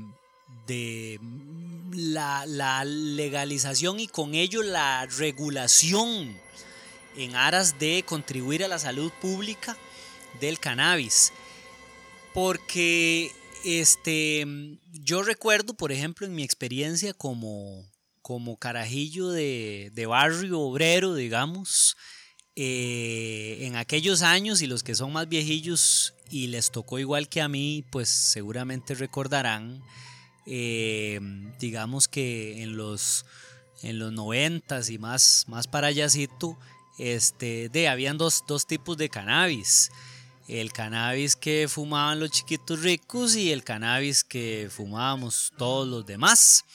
de la, la legalización y con ello la regulación en aras de contribuir a la salud pública del cannabis? Porque este, yo recuerdo, por ejemplo, en mi experiencia como, como carajillo de, de barrio obrero, digamos, eh, en aquellos años y los que son más viejillos y les tocó igual que a mí, pues seguramente recordarán, eh, digamos que en los, en los 90 y más, más para allácito, este, de, habían dos, dos tipos de cannabis. El cannabis que fumaban los chiquitos ricos y el cannabis que fumábamos todos los demás.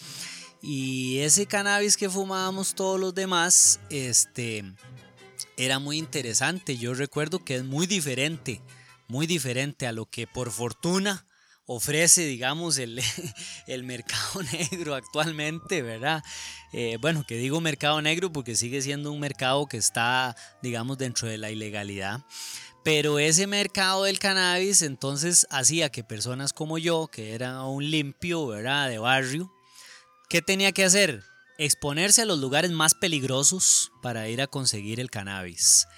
Y ese cannabis que fumábamos todos los demás, este, era muy interesante. Yo recuerdo que es muy diferente, muy diferente a lo que por fortuna ofrece, digamos, el, el mercado negro actualmente, ¿verdad? Eh, bueno, que digo mercado negro porque sigue siendo un mercado que está, digamos, dentro de la ilegalidad. Pero ese mercado del cannabis entonces hacía que personas como yo, que era un limpio, ¿verdad? De barrio, ¿qué tenía que hacer? Exponerse a los lugares más peligrosos para ir a conseguir el cannabis.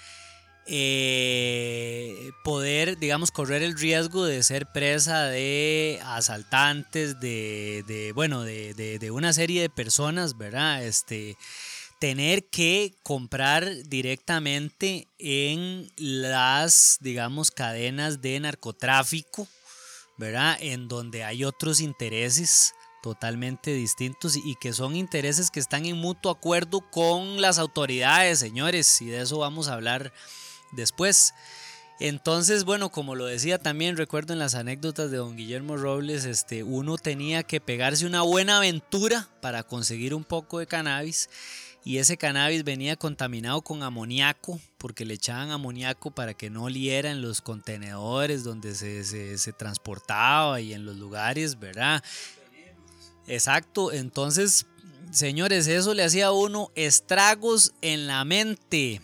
Eh, poder, digamos, correr el riesgo de ser presa de asaltantes, de, de bueno, de, de, de, una serie de personas, ¿verdad? Este, tener que comprar directamente en las, digamos, cadenas de narcotráfico, ¿verdad? En donde hay otros intereses totalmente distintos y que son intereses que están en mutuo acuerdo con las autoridades, señores, y de eso vamos a hablar después. Entonces, bueno, como lo decía también, recuerdo en las anécdotas de don Guillermo Robles, este, uno tenía que pegarse una buena aventura para conseguir un poco de cannabis y ese cannabis venía contaminado con amoníaco, porque le echaban amoníaco para que no oliera en los contenedores donde se, se, transportaba y en los lugares, ¿verdad? Exacto, entonces, señores, eso le hacía a uno estragos en la mente.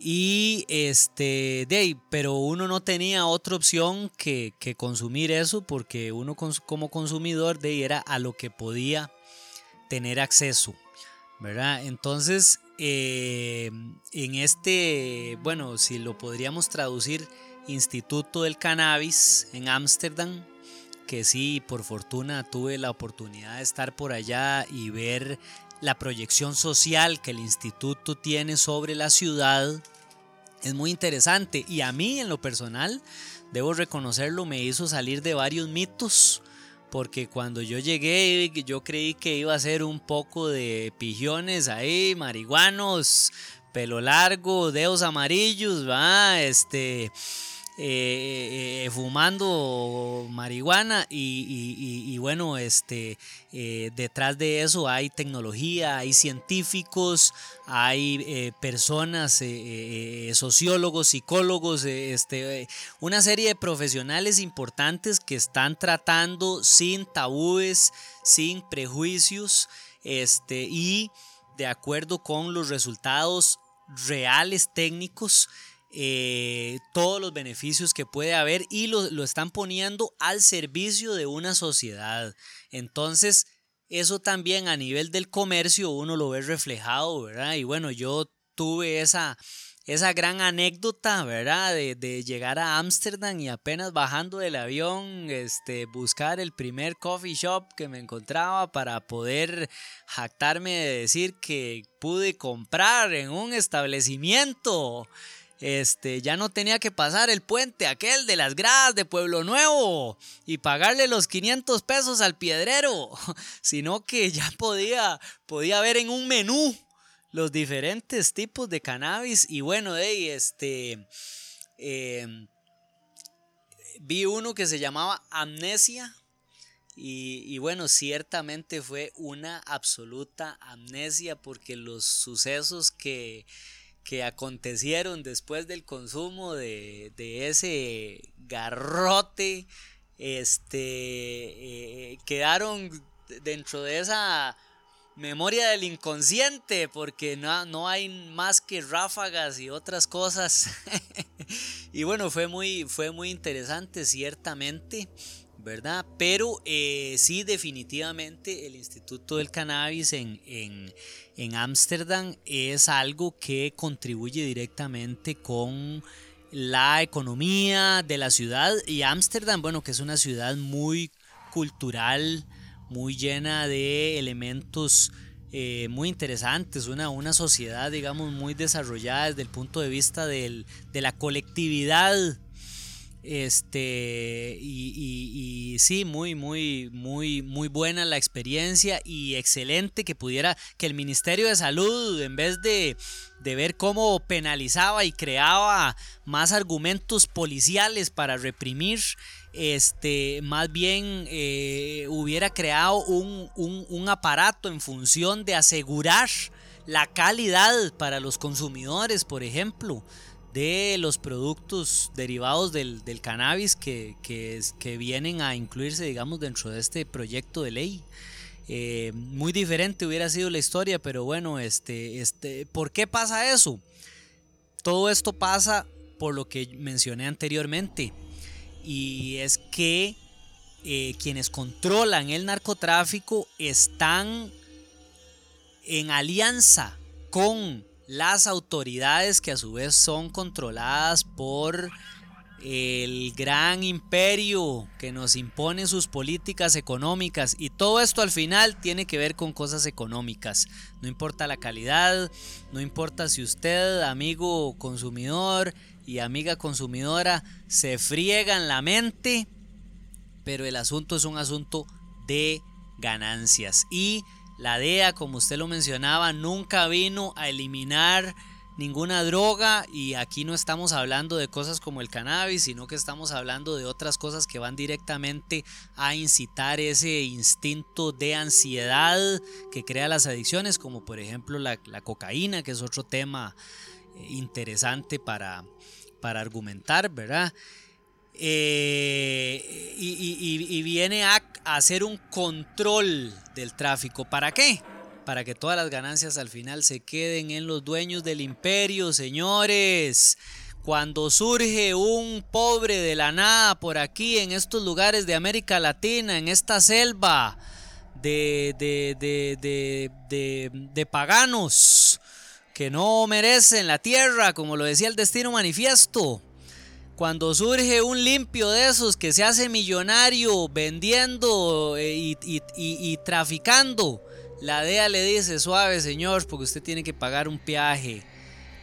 Y este, de pero uno no tenía otra opción que, que consumir eso porque uno como consumidor de era a lo que podía tener acceso, ¿verdad? Entonces, eh, en este, bueno, si lo podríamos traducir, Instituto del Cannabis en Ámsterdam, que sí, por fortuna tuve la oportunidad de estar por allá y ver la proyección social que el instituto tiene sobre la ciudad es muy interesante y a mí en lo personal, debo reconocerlo, me hizo salir de varios mitos porque cuando yo llegué yo creí que iba a ser un poco de pijones ahí, marihuanos, pelo largo, dedos amarillos, va, este eh, eh, fumando marihuana y, bueno, este, eh, detrás de eso hay tecnología, hay científicos, hay personas, sociólogos, psicólogos, este, una serie de profesionales importantes que están tratando sin tabúes, sin prejuicios este, y de acuerdo con los resultados reales técnicos eh, todos los beneficios que puede haber y lo, lo están poniendo al servicio de una sociedad. Entonces, eso también a nivel del comercio uno lo ve reflejado, ¿verdad? Y bueno, yo tuve esa, esa gran anécdota, ¿verdad? De, de llegar a Ámsterdam y apenas bajando del avión, este, buscar el primer coffee shop que me encontraba para poder jactarme de decir que pude comprar en un establecimiento este, ya no tenía que pasar el puente aquel de las gradas de Pueblo Nuevo y pagarle los 500 pesos al piedrero, sino que ya podía, podía ver en un menú los diferentes tipos de cannabis y bueno, hey, este, eh, vi uno que se llamaba Amnesia. Y, bueno, ciertamente fue una absoluta amnesia porque los sucesos que, que acontecieron después del consumo de, ese garrote, este, eh, quedaron dentro de esa memoria del inconsciente, porque no, no hay más que ráfagas y otras cosas. y bueno, fue muy, fue muy interesante, ciertamente. Pero eh, sí, definitivamente el Instituto del Cannabis en Ámsterdam es algo que contribuye directamente con la economía de la ciudad. Y Ámsterdam, bueno, que es una ciudad muy cultural, muy llena de elementos eh, muy interesantes, una, una sociedad, digamos, muy desarrollada desde el punto de vista de la colectividad este, y, y, sí, muy, muy, muy, muy buena la experiencia y excelente que pudiera, que el Ministerio de Salud, en vez de, de ver cómo penalizaba y creaba más argumentos policiales para reprimir, este, más bien eh, hubiera creado un, un, un aparato en función de asegurar la calidad para los consumidores, por ejemplo de los productos derivados del, del cannabis que, que, vienen a incluirse, digamos, dentro de este proyecto de ley. Eh, muy diferente hubiera sido la historia, pero bueno, este, este, ¿por qué pasa eso? Todo esto pasa por lo que mencioné anteriormente, y es que eh, quienes controlan el narcotráfico están en alianza con las autoridades que a su vez son controladas por el gran imperio que nos impone sus políticas económicas y todo esto al final tiene que ver con cosas económicas. No importa la calidad, no importa si usted, amigo consumidor y amiga consumidora, se friegan la mente, pero el asunto es un asunto de ganancias. Y la DEA, como usted lo mencionaba, nunca vino a eliminar ninguna droga y aquí no estamos hablando de cosas como el cannabis, sino que estamos hablando de otras cosas que van directamente a incitar ese instinto de ansiedad que crea las adicciones, como por ejemplo la, cocaína, que es otro tema eh, interesante para, para argumentar, ¿verdad? Eh, y, viene a, hacer un control del tráfico. ¿Para qué? Para que todas las ganancias al final se queden en los dueños del imperio, señores. Cuando surge un pobre de la nada por aquí, en estos lugares de América Latina, en esta selva de, de, de, de paganos que no merecen la tierra, como lo decía el destino manifiesto. Cuando surge un limpio de esos que se hace millonario vendiendo eh, y, y- y- traficando, la DEA le dice, suave señor, porque usted tiene que pagar un peaje.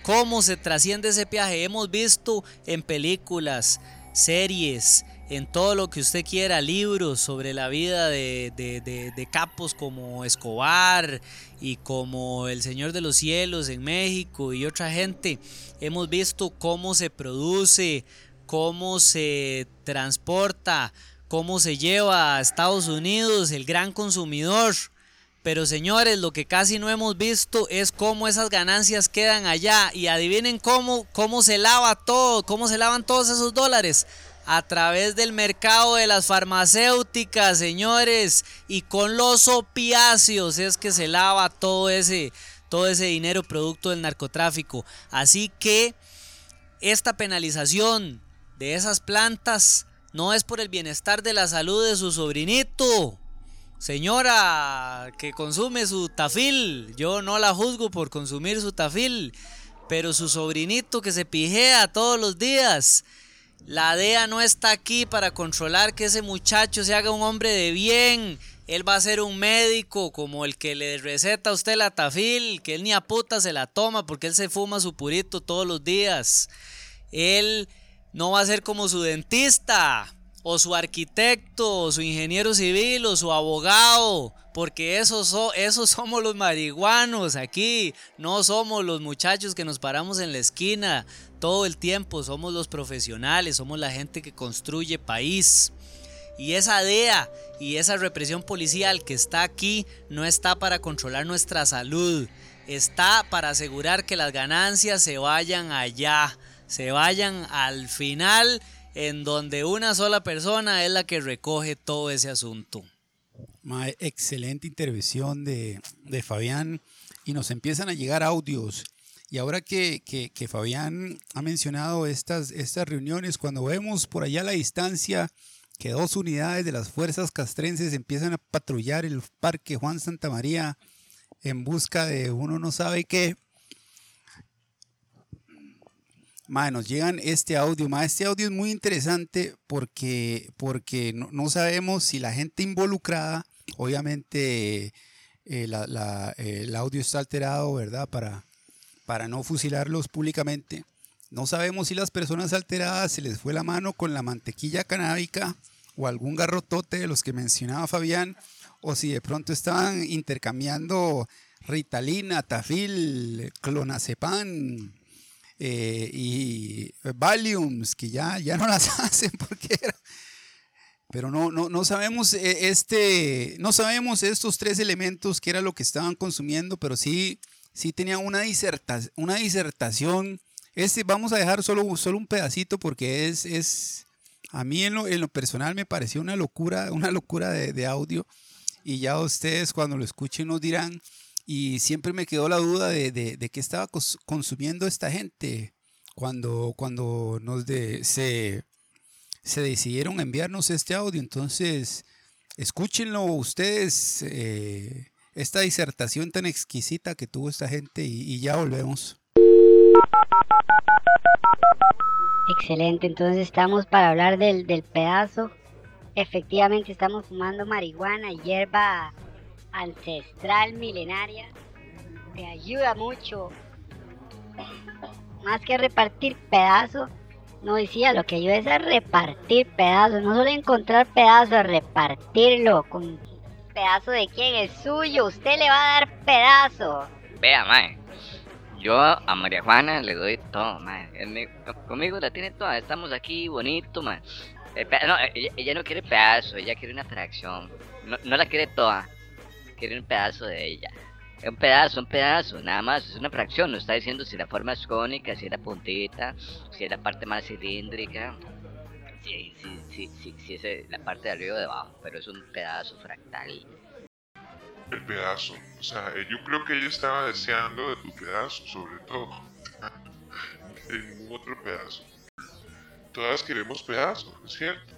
¿Cómo se trasciende ese peaje? Hemos visto en películas, series, en todo lo que usted quiera, libros sobre la vida de- de- de capos como Escobar y como El Señor de los Cielos en México y otra gente. Hemos visto cómo se produce, cómo se transporta, cómo se lleva a Estados Unidos el gran consumidor. Pero señores, lo que casi no hemos visto es cómo esas ganancias quedan allá. Y adivinen cómo, cómo se lava todo, cómo se lavan todos esos dólares. A través del mercado de las farmacéuticas, señores. Y con los opiáceos es que se lava todo ese, todo ese dinero producto del narcotráfico. Así que esta penalización de esas plantas no es por el bienestar de la salud de su sobrinito. Señora que consume su tafil, yo no la juzgo por consumir su tafil, pero su sobrinito que se pijea todos los días. La DEA no está aquí para controlar que ese muchacho se haga un hombre de bien. Él va a ser un médico como el que le receta a usted la tafil, que él ni a puta se la toma porque él se fuma su purito todos los días. Él no va a ser como su dentista, o su arquitecto, o su ingeniero civil, o su abogado, porque esos, so- esos somos los marihuanos aquí, no somos los muchachos que nos paramos en la esquina todo el tiempo, somos los profesionales, somos la gente que construye país. Y esa DEA y esa represión policial que está aquí no está para controlar nuestra salud, está para asegurar que las ganancias se vayan allá, se vayan al final en donde una sola persona es la que recoge todo ese asunto. Excelente intervención de, de Fabián y nos empiezan a llegar audios. Y ahora que, que- que Fabián ha mencionado estas, estas reuniones, cuando vemos por allá a la distancia que dos unidades de las fuerzas castrenses empiezan a patrullar el parque Juan Santa María en busca de uno no sabe qué. Mae, nos llegan este audio. Mae, este audio es muy interesante porque, porque no, sabemos si la gente involucrada, obviamente eh, la- la- el audio está alterado, ¿verdad? Para, para no fusilarlos públicamente. No sabemos si las personas alteradas se les fue la mano con la mantequilla canábica o algún garrotote de los que mencionaba Fabián, o si de pronto estaban intercambiando Ritalina, Tafil, Clonazepam, eh, y Valiums, que ya, ya no las hacen porque era- Pero no, no, no sabemos eh, este, no sabemos estos tres elementos que era lo que estaban consumiendo, pero sí, sí tenían una, diserta- una disertación Este vamos a dejar solo, solo un pedacito porque es, es a mí en lo, en lo personal me pareció una locura, una locura de, de audio. Y ya ustedes cuando lo escuchen nos dirán. Y siempre me quedó la duda de, de, qué estaba cons- consumiendo esta gente cuando, cuando nos de, se, se decidieron enviarnos este audio. Entonces, escúchenlo ustedes, eh, esta disertación tan exquisita que tuvo esta gente y, y ya volvemos. Excelente, entonces estamos para hablar del, del pedazo. Efectivamente estamos fumando marihuana, hierba ancestral milenaria. Te ayuda mucho. Más que repartir pedazos, no decía, lo que ayuda es a repartir pedazos, no solo encontrar pedazos, repartirlo con pedazo de quién es suyo, usted le va a dar pedazo. Vea, mae. Yo a María Juana le doy todo, mae. Conmigo la tiene toda. Estamos aquí bonito, mae. No, ella, ella no quiere pedazo, ella quiere una fracción. No, no la quiere toda. Quiere un pedazo de ella. Un pedazo, un pedazo, nada más. Es una fracción. No está diciendo si la forma es cónica, si es la puntita, si es la parte más cilíndrica. Si, si, si, si, es la parte de arriba o de abajo. Pero es un pedazo fractal. El pedazo. O sea, eh, yo creo que ella estaba deseando de tu pedazo, sobre todo. de ningún otro pedazo. Todas queremos pedazos, ¿es cierto?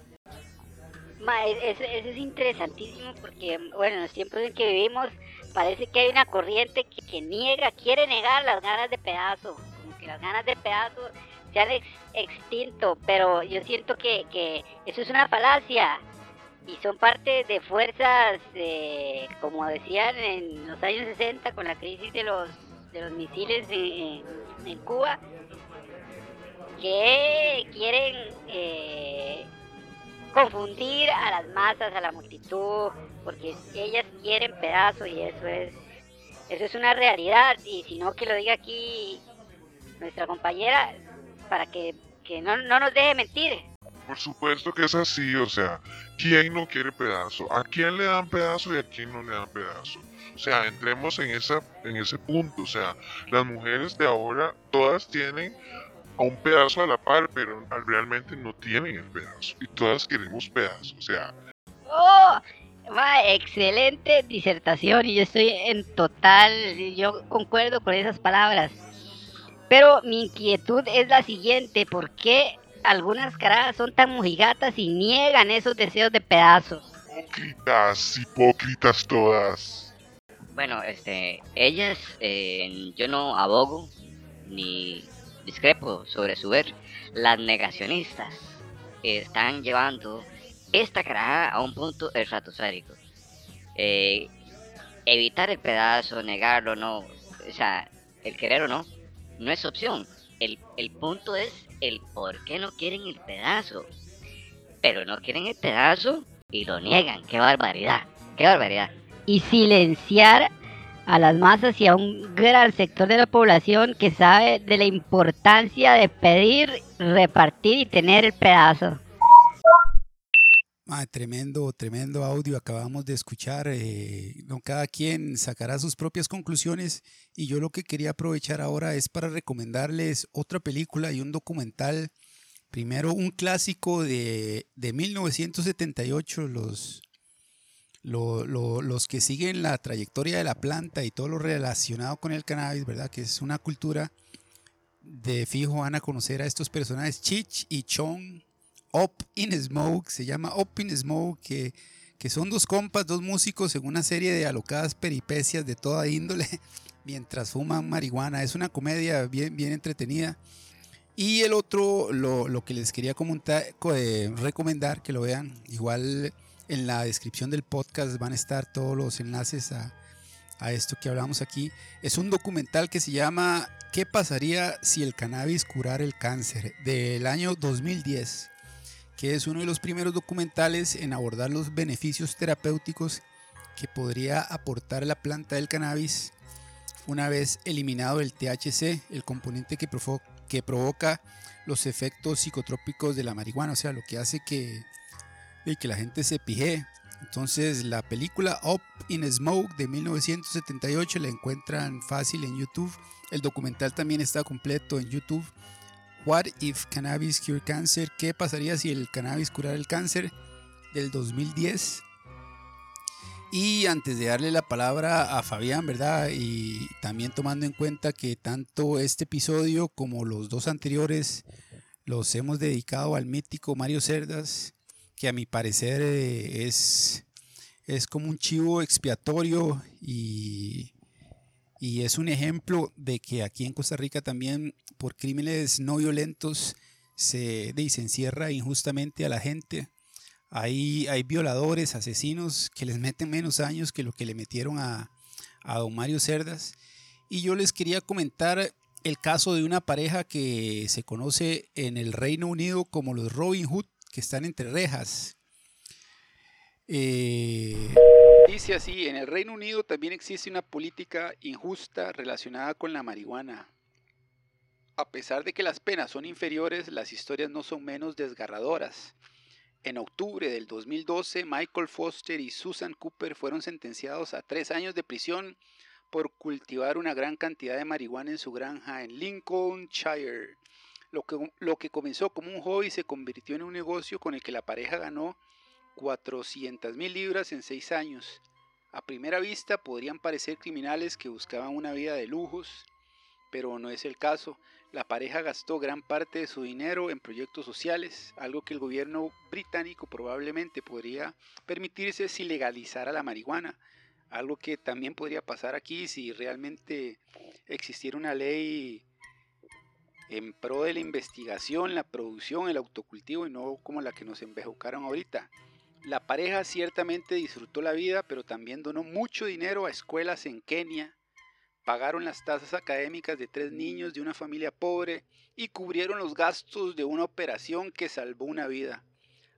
Ma, eso, eso es interesantísimo porque, bueno, en los tiempos en que vivimos parece que hay una corriente que, que niega, quiere negar las ganas de pedazo, como que las ganas de pedazo se han ex- extinto, pero yo siento que, que eso es una falacia y son parte de fuerzas, eh, como decían en los años 60 con la crisis de los, de los misiles en- en Cuba, que quieren... eh, confundir a las masas, a la multitud, porque ellas quieren pedazo y eso es eso es una realidad y si no que lo diga aquí nuestra compañera para que, que no, no nos deje mentir. Por supuesto que es así, o sea, ¿quién no quiere pedazo? ¿A quién le dan pedazo y a quién no le dan pedazo? O sea, entremos en, esa, en ese punto, o sea, las mujeres de ahora todas tienen a un pedazo a la par, pero realmente no tienen el pedazo. Y todas queremos pedazo, o sea, ¡Oh! Excelente disertación y yo estoy en total, yo concuerdo con esas palabras. Pero mi inquietud es la siguiente, ¿por qué algunas carajas son tan mojigatas y niegan esos deseos de pedazos? hipócritas, hipócritas todas. Bueno, este, ellas, eh, yo no abogo ni discrepo sobre su ver. Las negacionistas están llevando esta carajada a un punto estratosférico. Eh, evitar el pedazo, negarlo, no, o sea, el querer o no, no es opción. El, el punto es el por qué no quieren el pedazo. Pero no quieren el pedazo y lo niegan. ¡Qué barbaridad! ¡Qué barbaridad! y silenciar a las masas y a un gran sector de la población que sabe de la importancia de pedir, repartir y tener el pedazo. Ma, tremendo, tremendo audio acabamos de escuchar. eh, cada quien sacará sus propias conclusiones y yo lo que quería aprovechar ahora es para recomendarles otra película y un documental. Primero un clásico de, de 1978, los, lo- lo- los que siguen la trayectoria de la planta y todo lo relacionado con el cannabis, ¿verdad? Que es una cultura de fijo van a conocer a estos personajes, Chich y Chong, Up in Smoke, se llama Up in Smoke, que, que son dos compas, dos músicos en una serie de alocadas peripecias de toda índole mientras fuman marihuana. Es una comedia bien, bien entretenida. Y el otro, lo, lo que les quería comentar- co- eh, recomendar, que lo vean, igual en la descripción del podcast van a estar todos los enlaces a, a esto que hablamos aquí. Es un documental que se llama ¿Qué pasaría si el cannabis curara el cáncer? del año 2010 que es uno de los primeros documentales en abordar los beneficios terapéuticos que podría aportar la planta del cannabis una vez eliminado el THC, el componente que, provo- que provoca los efectos psicotrópicos de la marihuana, o sea, lo que hace que, de que la gente se pije. Entonces la película Up in Smoke de 1978 la encuentran fácil en YouTube. El documental también está completo en YouTube. What if cannabis cure cancer? ¿Qué pasaría si el cannabis curara el cáncer? Del 2010. Y antes de darle la palabra a Fabián, ¿verdad? Y también tomando en cuenta que tanto este episodio como los dos anteriores los hemos dedicado al mítico Mario Cerdas, que a mi parecer eh, es, es como un chivo expiatorio y, y es un ejemplo de que aquí en Costa Rica también por crímenes no violentos se, se encierra injustamente a la gente. Hay, hay violadores, asesinos que les meten menos años que lo que le metieron a, a don Mario Cerdas. Y yo les quería comentar el caso de una pareja que se conoce en el Reino Unido como los Robin Hood, que están entre rejas. Eh, dice así, en el Reino Unido también existe una política injusta relacionada con la marihuana. A pesar de que las penas son inferiores, las historias no son menos desgarradoras. En octubre del 2012, Michael Foster y Susan Cooper fueron sentenciados a tres años de prisión por cultivar una gran cantidad de marihuana en su granja en Lincolnshire. Lo que, lo que comenzó como un hobby se convirtió en un negocio con el que la pareja ganó 400 mil libras en seis años. A primera vista podrían parecer criminales que buscaban una vida de lujos, pero no es el caso. La pareja gastó gran parte de su dinero en proyectos sociales, algo que el gobierno británico probablemente podría permitirse si legalizara la marihuana, algo que también podría pasar aquí si realmente existiera una ley en pro de la investigación, la producción, el autocultivo y no como la que nos embejucaron ahorita. La pareja ciertamente disfrutó la vida, pero también donó mucho dinero a escuelas en Kenia, pagaron las tasas académicas de tres niños de una familia pobre y cubrieron los gastos de una operación que salvó una vida.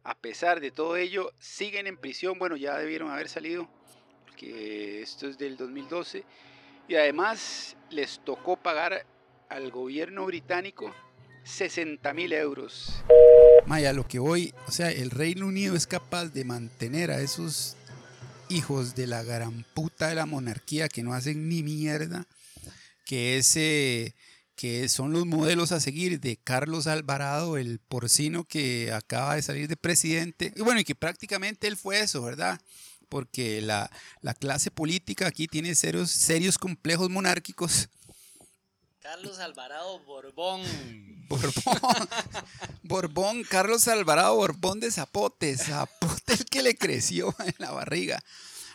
A pesar de todo ello, siguen en prisión, bueno, ya debieron haber salido, porque esto es del 2012, y además les tocó pagar al gobierno británico 60 mil euros. Maya, lo que hoy, o sea, el Reino Unido es capaz de mantener a esos hijos de la gran puta de la monarquía que no hacen ni mierda, que ese que son los modelos a seguir de Carlos Alvarado, el porcino que acaba de salir de presidente, y bueno, y que prácticamente él fue eso, ¿verdad? Porque la, la clase política aquí tiene serios, serios complejos monárquicos. Carlos Alvarado Borbón. Borbón. Borbón, Carlos Alvarado Borbón de Zapote. Zapote el que le creció en la barriga.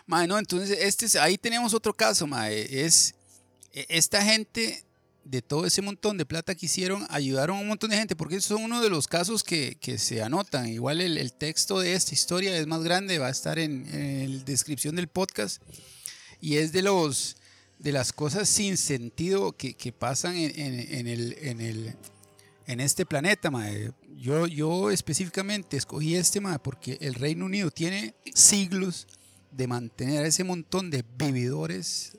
Mae, no, entonces este, ahí tenemos otro caso, mae. Es e, esta gente de todo ese montón de plata que hicieron, ayudaron a un montón de gente, porque esos son uno de los casos que, se anotan. Igual el, el, texto de esta historia es más grande, va a estar en, en la descripción del podcast. Y es de los de las cosas sin sentido que, que pasan en, en, el, en, el, en este planeta, mae. Yo, yo específicamente escogí este, mae, porque el Reino Unido tiene siglos de mantener a ese montón de vividores,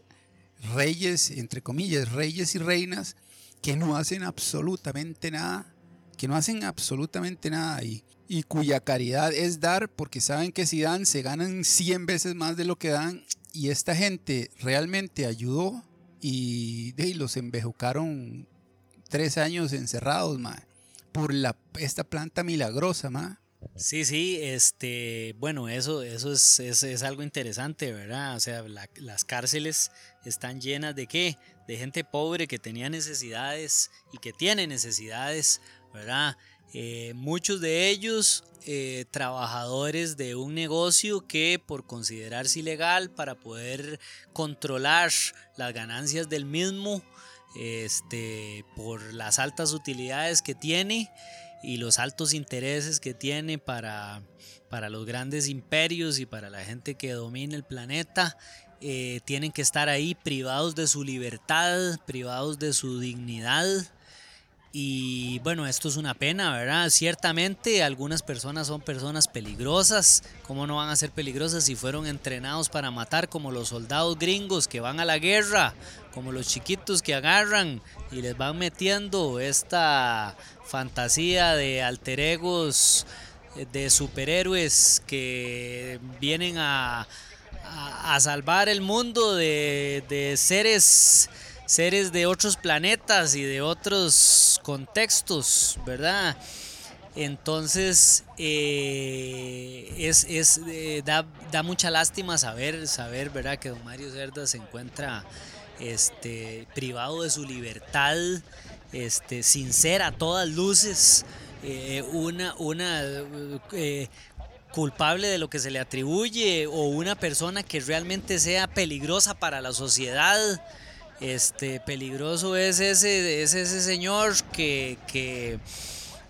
reyes, entre comillas, reyes y reinas, que no hacen absolutamente nada, que no hacen absolutamente nada y, y cuya caridad es dar, porque saben que si dan se ganan 100 veces más de lo que dan, y esta gente realmente ayudó y, y los embejucaron tres años encerrados, ma, por la, esta planta milagrosa, ma. Sí, sí, este, bueno, eso, eso es, es, es algo interesante, ¿verdad? O sea, la, las cárceles están llenas de qué? De gente pobre que tenía necesidades y que tiene necesidades, ¿verdad? Eh, muchos de ellos eh, trabajadores de un negocio que por considerarse ilegal para poder controlar las ganancias del mismo, este, por las altas utilidades que tiene, y los altos intereses que tiene para, para los grandes imperios y para la gente que domina el planeta, eh, tienen que estar ahí privados de su libertad, privados de su dignidad. Y bueno, esto es una pena, ¿verdad? Ciertamente algunas personas son personas peligrosas. ¿Cómo no van a ser peligrosas si fueron entrenados para matar como los soldados gringos que van a la guerra? Como los chiquitos que agarran y les van metiendo esta fantasía de alter egos de superhéroes que vienen a, a, a salvar el mundo de, de seres seres de otros planetas y de otros contextos, ¿verdad? Entonces, eh, es, es, eh, da, da, mucha lástima saber, saber, ¿verdad? Que don Mario Cerda se encuentra este, privado de su libertad, este, sin ser a todas luces eh, una, una culpable de lo que se le atribuye o una persona que realmente sea peligrosa para la sociedad. Este, peligroso es ese, es ese señor que, que,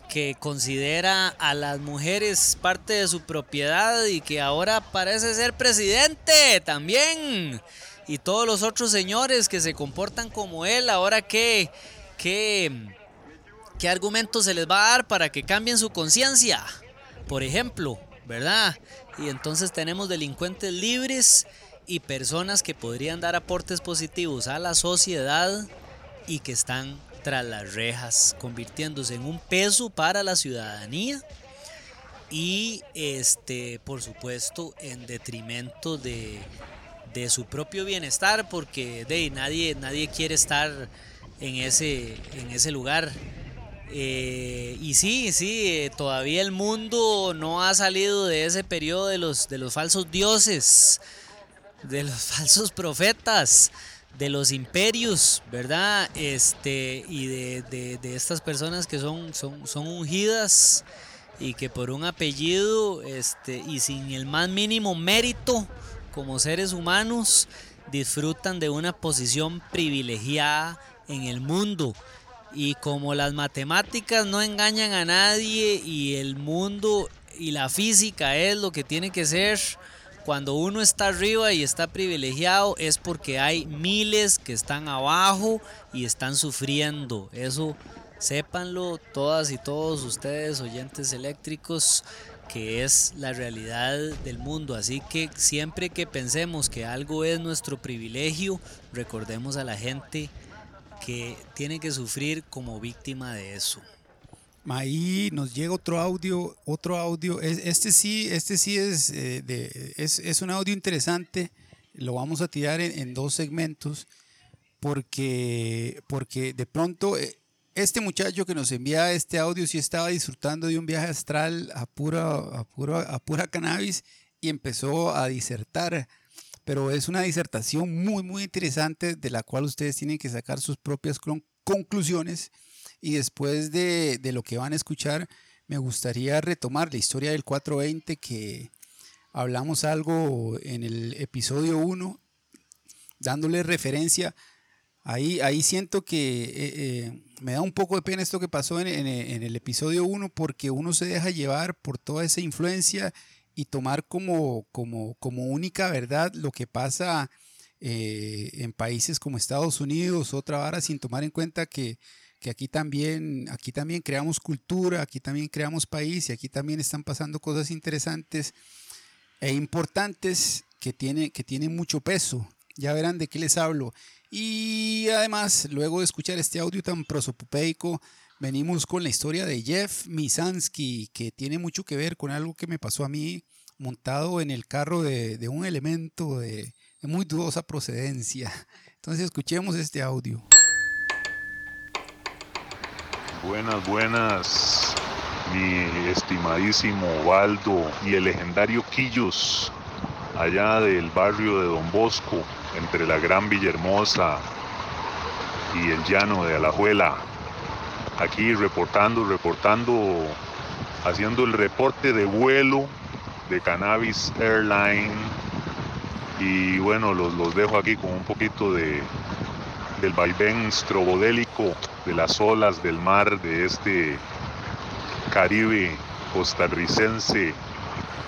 que considera a las mujeres parte de su propiedad y que ahora parece ser presidente también. Y todos los otros señores que se comportan como él, ahora qué, qué, qué argumentos se les va a dar para que cambien su conciencia, por ejemplo, ¿verdad? Y entonces tenemos delincuentes libres y personas que podrían dar aportes positivos a la sociedad y que están tras las rejas, convirtiéndose en un peso para la ciudadanía y este por supuesto en detrimento de, de su propio bienestar porque de nadie nadie quiere estar en ese en ese lugar. Eh, y sí, sí, eh, todavía el mundo no ha salido de ese periodo de los, de los falsos dioses, de los falsos profetas, de los imperios, ¿verdad? Este, y de, de, estas personas que son, son, son ungidas y que por un apellido este, y sin el más mínimo mérito como seres humanos disfrutan de una posición privilegiada en el mundo. Y como las matemáticas no engañan a nadie y el mundo y la física es lo que tiene que ser, cuando uno está arriba y está privilegiado es porque hay miles que están abajo y están sufriendo. Eso sépanlo todas y todos ustedes, oyentes eléctricos, que es la realidad del mundo. Así que siempre que pensemos que algo es nuestro privilegio, recordemos a la gente que tiene que sufrir como víctima de eso. Ahí nos llega otro audio, otro audio. Este sí, este sí es, eh, es, es, un audio interesante. Lo vamos a tirar en, en, dos segmentos porque, porque de pronto eh, este muchacho que nos envía este audio sí estaba disfrutando de un viaje astral a pura, a pura, a pura cannabis y empezó a disertar pero es una disertación muy, muy interesante de la cual ustedes tienen que sacar sus propias conclusiones y después de, de, lo que van a escuchar, me gustaría retomar la historia del 420 que hablamos algo en el episodio 1, dándole referencia. Ahí, ahí siento que eh, eh, me da un poco de pena esto que pasó en, en, el episodio 1 porque uno se deja llevar por toda esa influencia y tomar como, como, como única verdad lo que pasa eh, en países como Estados Unidos, otra vara, sin tomar en cuenta que, aquí, también, aquí también creamos cultura, aquí también creamos país y aquí también están pasando cosas interesantes e importantes que, tiene, que tienen mucho peso. Ya verán de qué les hablo. Y además, luego de escuchar este audio tan prosopopeico, Venimos con la historia de Jeff Misansky, que tiene mucho que ver con algo que me pasó a mí montado en el carro de, un elemento de muy dudosa procedencia. Entonces escuchemos este audio. Buenas, buenas, mi estimadísimo Waldo y el legendario Quillos, allá del barrio de Don Bosco, entre la Gran Villahermosa y el llano de Alajuela aquí reportando, reportando, haciendo el reporte de vuelo de Cannabis Airline. Y bueno, los, los dejo aquí con un poquito de, del vaivén strobodélico de las olas del mar de este Caribe costarricense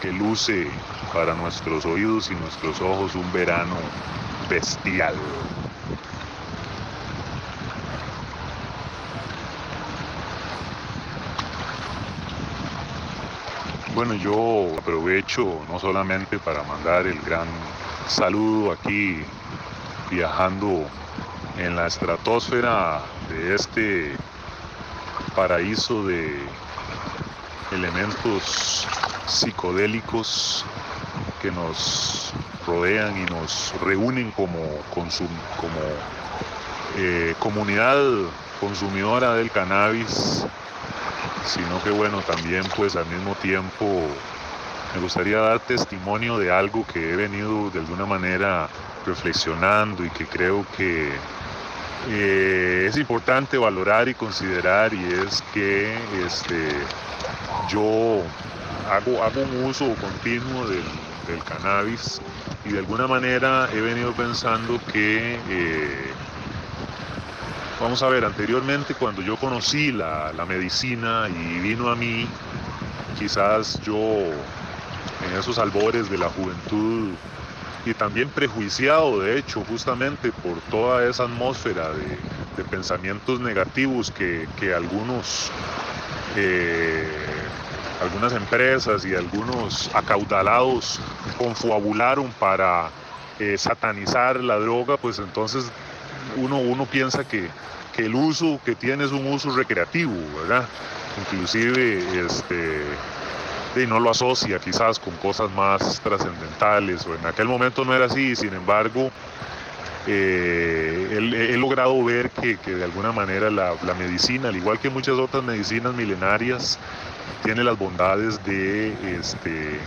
que luce para nuestros oídos y nuestros ojos un verano bestial. Bueno, yo aprovecho no solamente para mandar el gran saludo aquí viajando en la estratosfera de este paraíso de elementos psicodélicos que nos rodean y nos reúnen como, como eh, comunidad consumidora del cannabis, sino que bueno, también pues al mismo tiempo me gustaría dar testimonio de algo que he venido de alguna manera reflexionando y que creo que eh, es importante valorar y considerar y es que este, yo hago, hago un uso continuo del, cannabis y de alguna manera he venido pensando que, eh, vamos a ver, anteriormente cuando yo conocí la, la medicina y vino a mí, quizás yo en esos albores de la juventud y también prejuiciado, de hecho, justamente por toda esa atmósfera de, pensamientos negativos que, que algunos, eh, algunas empresas y algunos acaudalados confabularon para eh, satanizar la droga, pues entonces uno, uno piensa que, que el uso que tiene es un uso recreativo, ¿verdad? Inclusive, este, y no lo asocia quizás con cosas más trascendentales o en aquel momento no era así, sin embargo eh, he, logrado ver que, que de alguna manera la, medicina, al igual que muchas otras medicinas milenarias, tiene las bondades de este,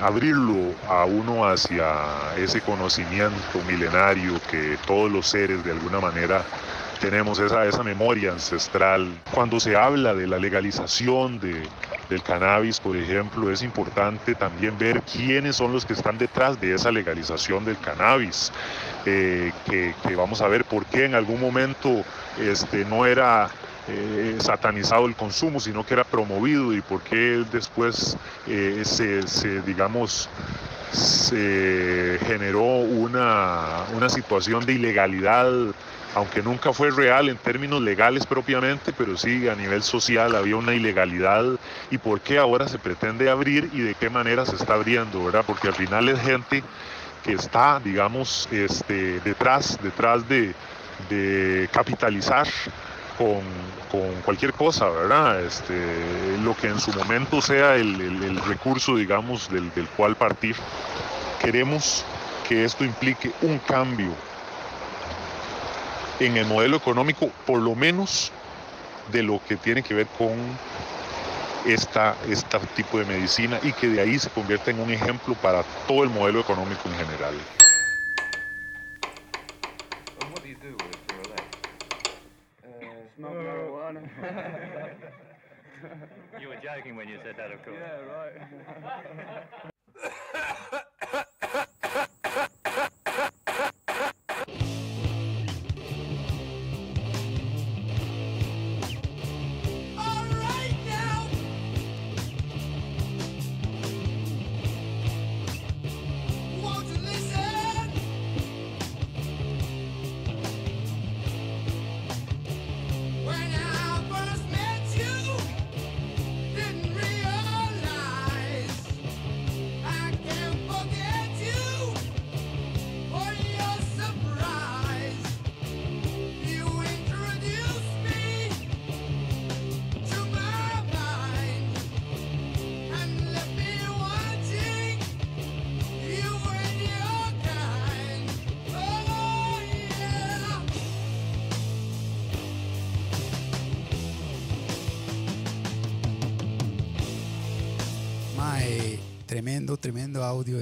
abrirlo a uno hacia ese conocimiento milenario que todos los seres de alguna manera tenemos esa, esa memoria ancestral. Cuando se habla de la legalización de, del cannabis, por ejemplo, es importante también ver quiénes son los que están detrás de esa legalización del cannabis, eh, que, vamos a ver por qué en algún momento este, no era eh, satanizado el consumo, sino que era promovido y por qué después eh, se, se, digamos, se generó una, una situación de ilegalidad aunque nunca fue real en términos legales propiamente, pero sí a nivel social había una ilegalidad y por qué ahora se pretende abrir y de qué manera se está abriendo, ¿verdad? Porque al final es gente que está, digamos, este, detrás, detrás de, capitalizar con, con, cualquier cosa, ¿verdad? Este, lo que en su momento sea el, el, el recurso, digamos, del, del cual partir. Queremos que esto implique un cambio en el modelo económico, por lo menos de lo que tiene que ver con esta, este tipo de medicina y que de ahí se convierta en un ejemplo para todo el modelo económico en general. you were joking when you said that, of course. Yeah, right.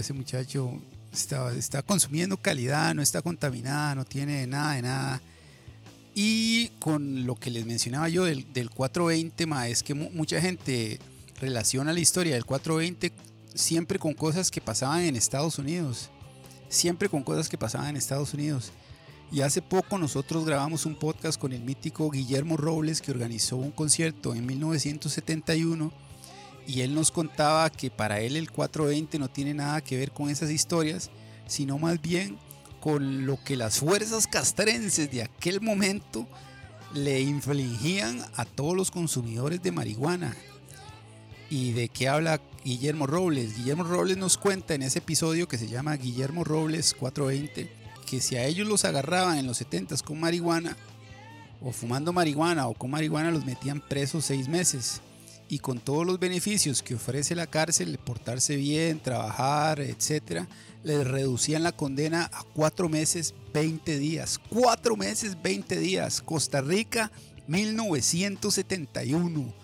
Ese muchacho está, está consumiendo calidad, no está contaminada, no tiene nada de nada. Y con lo que les mencionaba yo del, del 420, ma, es que mucha gente relaciona la historia del 420 siempre con cosas que pasaban en Estados Unidos. Siempre con cosas que pasaban en Estados Unidos. Y hace poco nosotros grabamos un podcast con el mítico Guillermo Robles que organizó un concierto en 1971 y él nos contaba que para él el 420 no tiene nada que ver con esas historias, sino más bien con lo que las fuerzas castrenses de aquel momento le infligían a todos los consumidores de marihuana. ¿Y de qué habla Guillermo Robles? Guillermo Robles nos cuenta en ese episodio que se llama Guillermo Robles 420 que si a ellos los agarraban en los 70s con marihuana, o fumando marihuana o con marihuana, los metían presos seis meses. Y con todos los beneficios que ofrece la cárcel, portarse bien, trabajar, etcétera, les reducían la condena a cuatro meses, 20 días. Cuatro meses, 20 días. Costa Rica, 1971.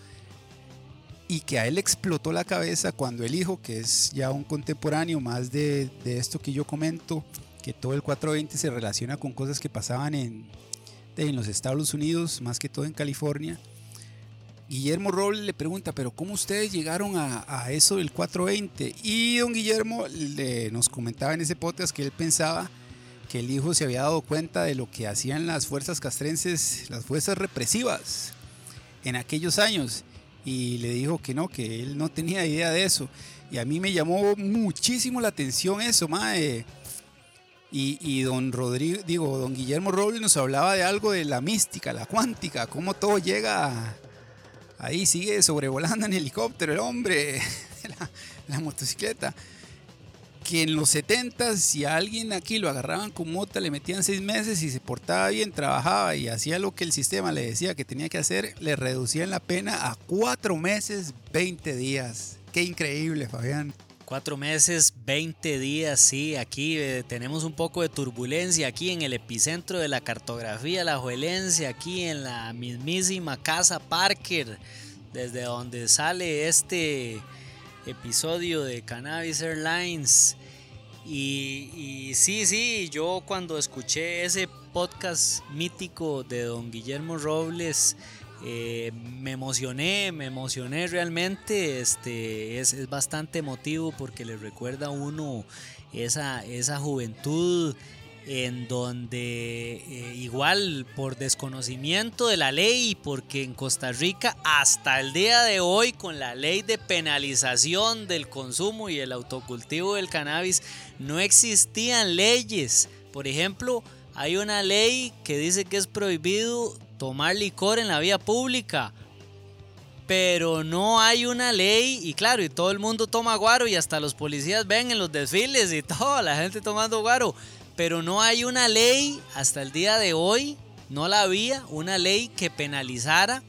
Y que a él explotó la cabeza cuando el hijo, que es ya un contemporáneo más de, de esto que yo comento, que todo el 420 se relaciona con cosas que pasaban en, en los Estados Unidos, más que todo en California. Guillermo Robles le pregunta, pero ¿cómo ustedes llegaron a, eso del 420? Y don Guillermo le, nos comentaba en ese podcast que él pensaba que el hijo se había dado cuenta de lo que hacían las fuerzas castrenses, las fuerzas represivas en aquellos años. Y le dijo que no, que él no tenía idea de eso. Y a mí me llamó muchísimo la atención eso, mae. Y, y, don Rodrigo, digo, don Guillermo Robles nos hablaba de algo de la mística, la cuántica, cómo todo llega ahí, sigue sobrevolando en helicóptero el hombre, la, la motocicleta. Que en los 70 si a alguien aquí lo agarraban con mota, le metían seis meses y se portaba bien, trabajaba y hacía lo que el sistema le decía que tenía que hacer, le reducían la pena a cuatro meses, 20 días. Qué increíble, Fabián. Cuatro meses, 20 días, sí, aquí eh, tenemos un poco de turbulencia, aquí en el epicentro de la cartografía, la juelencia, aquí en la mismísima casa Parker, desde donde sale este episodio de Cannabis Airlines. Y, y sí, sí, yo cuando escuché ese podcast mítico de don Guillermo Robles, eh, me emocioné, me emocioné realmente. Este es, bastante emotivo porque le recuerda a uno esa, esa juventud en donde eh, igual por desconocimiento de la ley, porque en Costa Rica hasta el día de hoy con la ley de penalización del consumo y el autocultivo del cannabis no existían leyes. Por ejemplo, hay una ley que dice que es prohibido tomar licor en la vía pública. Pero no hay una ley y claro, y todo el mundo toma guaro y hasta los policías ven en los desfiles y toda la gente tomando guaro. Pero no hay una ley hasta el día de hoy, no la había, una ley que penalizara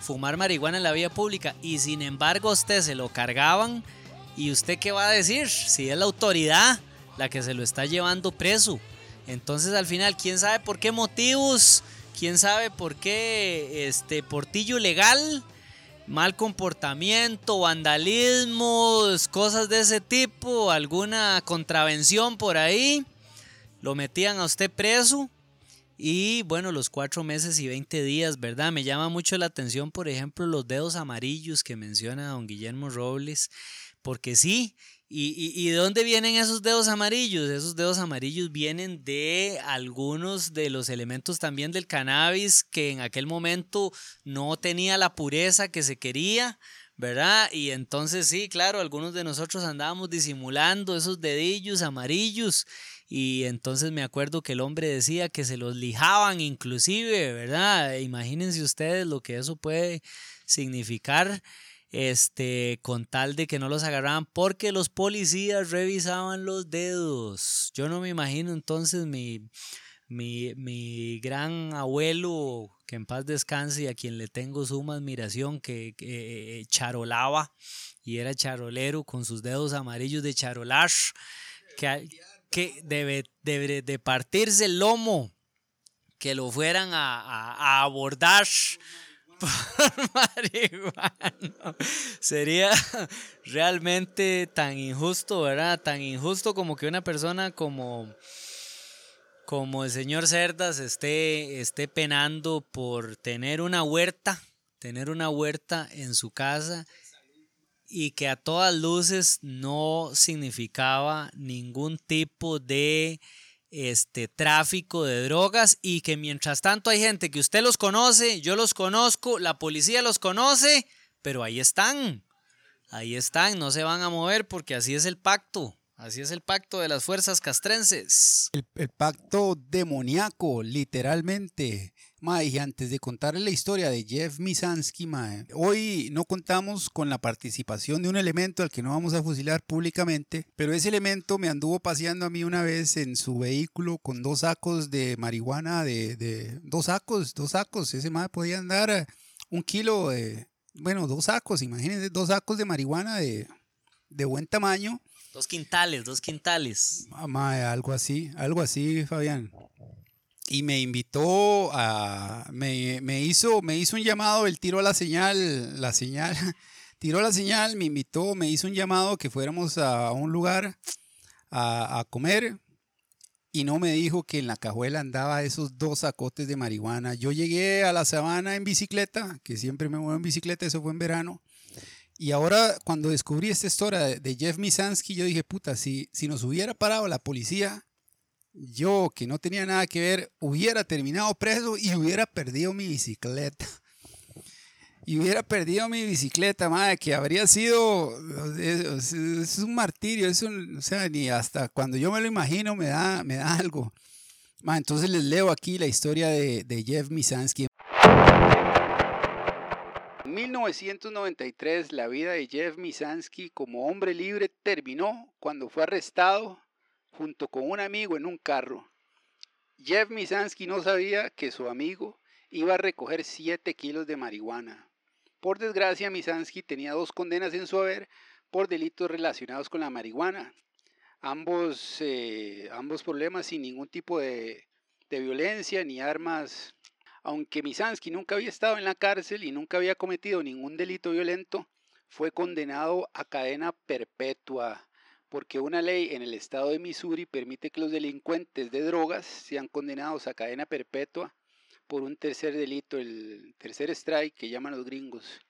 fumar marihuana en la vía pública. Y sin embargo usted se lo cargaban. ¿Y usted qué va a decir? Si es la autoridad la que se lo está llevando preso. Entonces al final, ¿quién sabe por qué motivos? Quién sabe por qué este portillo legal, mal comportamiento, vandalismo, cosas de ese tipo, alguna contravención por ahí, lo metían a usted preso. Y bueno, los cuatro meses y 20 días, ¿verdad? Me llama mucho la atención, por ejemplo, los dedos amarillos que menciona don Guillermo Robles, porque sí, ¿Y, y, y de dónde vienen esos dedos amarillos? Esos dedos amarillos vienen de algunos de los elementos también del cannabis que en aquel momento no tenía la pureza que se quería, ¿verdad? Y entonces sí, claro, algunos de nosotros andábamos disimulando esos dedillos amarillos y entonces me acuerdo que el hombre decía que se los lijaban inclusive, ¿verdad? Imagínense ustedes lo que eso puede significar este, con tal de que no los agarraran porque los policías revisaban los dedos. Yo no me imagino entonces mi, mi, mi gran abuelo, que en paz descanse y a quien le tengo suma admiración, que, que eh, charolaba y era charolero con sus dedos amarillos de charolar, que, que debe, debe de partirse el lomo, que lo fueran a, a, a abordar marihuana. Sería realmente tan injusto, ¿verdad? Tan injusto como que una persona como, como el señor Cerdas esté, esté penando por tener una huerta, tener una huerta en su casa y que a todas luces no significaba ningún tipo de este tráfico de drogas y que mientras tanto hay gente que usted los conoce, yo los conozco, la policía los conoce, pero ahí están. Ahí están, no se van a mover porque así es el pacto. Así es el pacto de las fuerzas castrenses. El, pacto demoníaco, literalmente. Ma, y antes de contarle la historia de Jeff Misansky, ma, hoy no contamos con la participación de un elemento al que no vamos a fusilar públicamente, pero ese elemento me anduvo paseando a mí una vez en su vehículo con dos sacos de marihuana, de, dos sacos, dos sacos. Ese ma podía andar un kilo de, bueno, dos sacos, imagínense, dos sacos de marihuana de buen tamaño. Dos quintales, dos quintales. Mae, algo así, algo así, Fabián. Y me invitó a. Me, me hizo, me hizo un llamado, el tiro a la señal, la señal. Tiró la señal, me invitó, me hizo un llamado que fuéramos a un lugar a, a comer. Y no me dijo que en la cajuela andaba esos dos sacotes de marihuana. Yo llegué a la sabana en bicicleta, que siempre me muevo en bicicleta, eso fue en verano. Y ahora, cuando descubrí esta historia de, Jeff Misansky, yo dije, puta, si, si nos hubiera parado la policía, yo, que no tenía nada que ver, hubiera terminado preso y hubiera perdido mi bicicleta. Y hubiera perdido mi bicicleta, madre, que habría sido. Es, un martirio, es un- o sea, ni hasta cuando yo me lo imagino me da, me da algo. Entonces les leo aquí la historia de, de Jeff Misansky. En 1993, la vida de Jeff Misansky como hombre libre terminó cuando fue arrestado junto con un amigo en un carro. Jeff Misansky no sabía que su amigo iba a recoger 7 kilos de marihuana. Por desgracia, Misansky tenía dos condenas en su haber por delitos relacionados con la marihuana. Ambos, eh, ambos problemas sin ningún tipo de violencia ni armas. Aunque Misansky nunca había estado en la cárcel y nunca había cometido ningún delito violento, fue condenado a cadena perpetua porque una ley en el estado de Missouri permite que los delincuentes de drogas sean condenados a cadena perpetua por un tercer delito, el tercer strike que llaman los gringos.